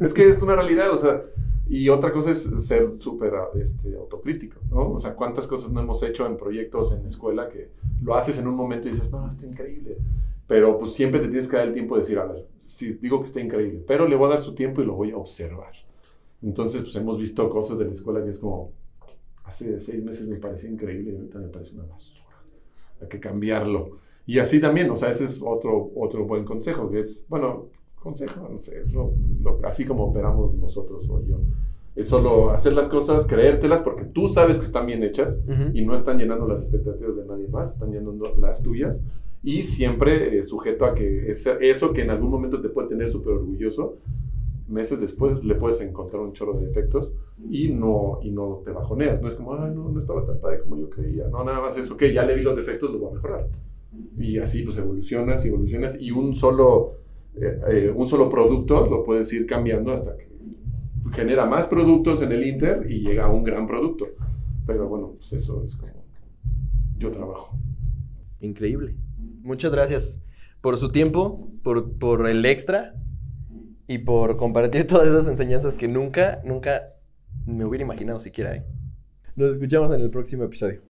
Es que es una realidad, o sea, y otra cosa es ser súper este, autocrítico, ¿no? O sea, cuántas cosas no hemos hecho en proyectos en la escuela que lo haces en un momento y dices, no, está increíble. Pero pues siempre te tienes que dar el tiempo de decir, a ver, sí, digo que está increíble, pero le voy a dar su tiempo y lo voy a observar. Entonces, pues hemos visto cosas de la escuela que es como, hace seis meses me parecía increíble y ahorita me parece una basura. Hay que cambiarlo. Y así también, o sea, ese es otro, otro buen consejo, que es, bueno, consejo, no sé, es lo- lo- así como operamos nosotros o yo. Es solo hacer las cosas, creértelas, porque tú sabes que están bien hechas y no están llenando las expectativas de nadie más, están llenando las tuyas. Y siempre eh, sujeto a que eso que en algún momento te puede tener súper orgulloso, meses después le puedes encontrar un chorro de defectos y no, y no te bajoneas. No es como, ay, no, no estaba tan padre como yo creía. No, nada más es, ok, ya le vi los defectos, lo voy a mejorar. Y así pues evolucionas y evolucionas y un solo, eh, eh, un solo producto lo puedes ir cambiando hasta que genera más productos en el Inter y llega a un gran producto. Pero bueno, pues eso es como yo trabajo. Increíble. Muchas gracias por su tiempo, por, por el extra y por compartir todas esas enseñanzas que nunca, nunca me hubiera imaginado siquiera. ¿eh? Nos escuchamos en el próximo episodio.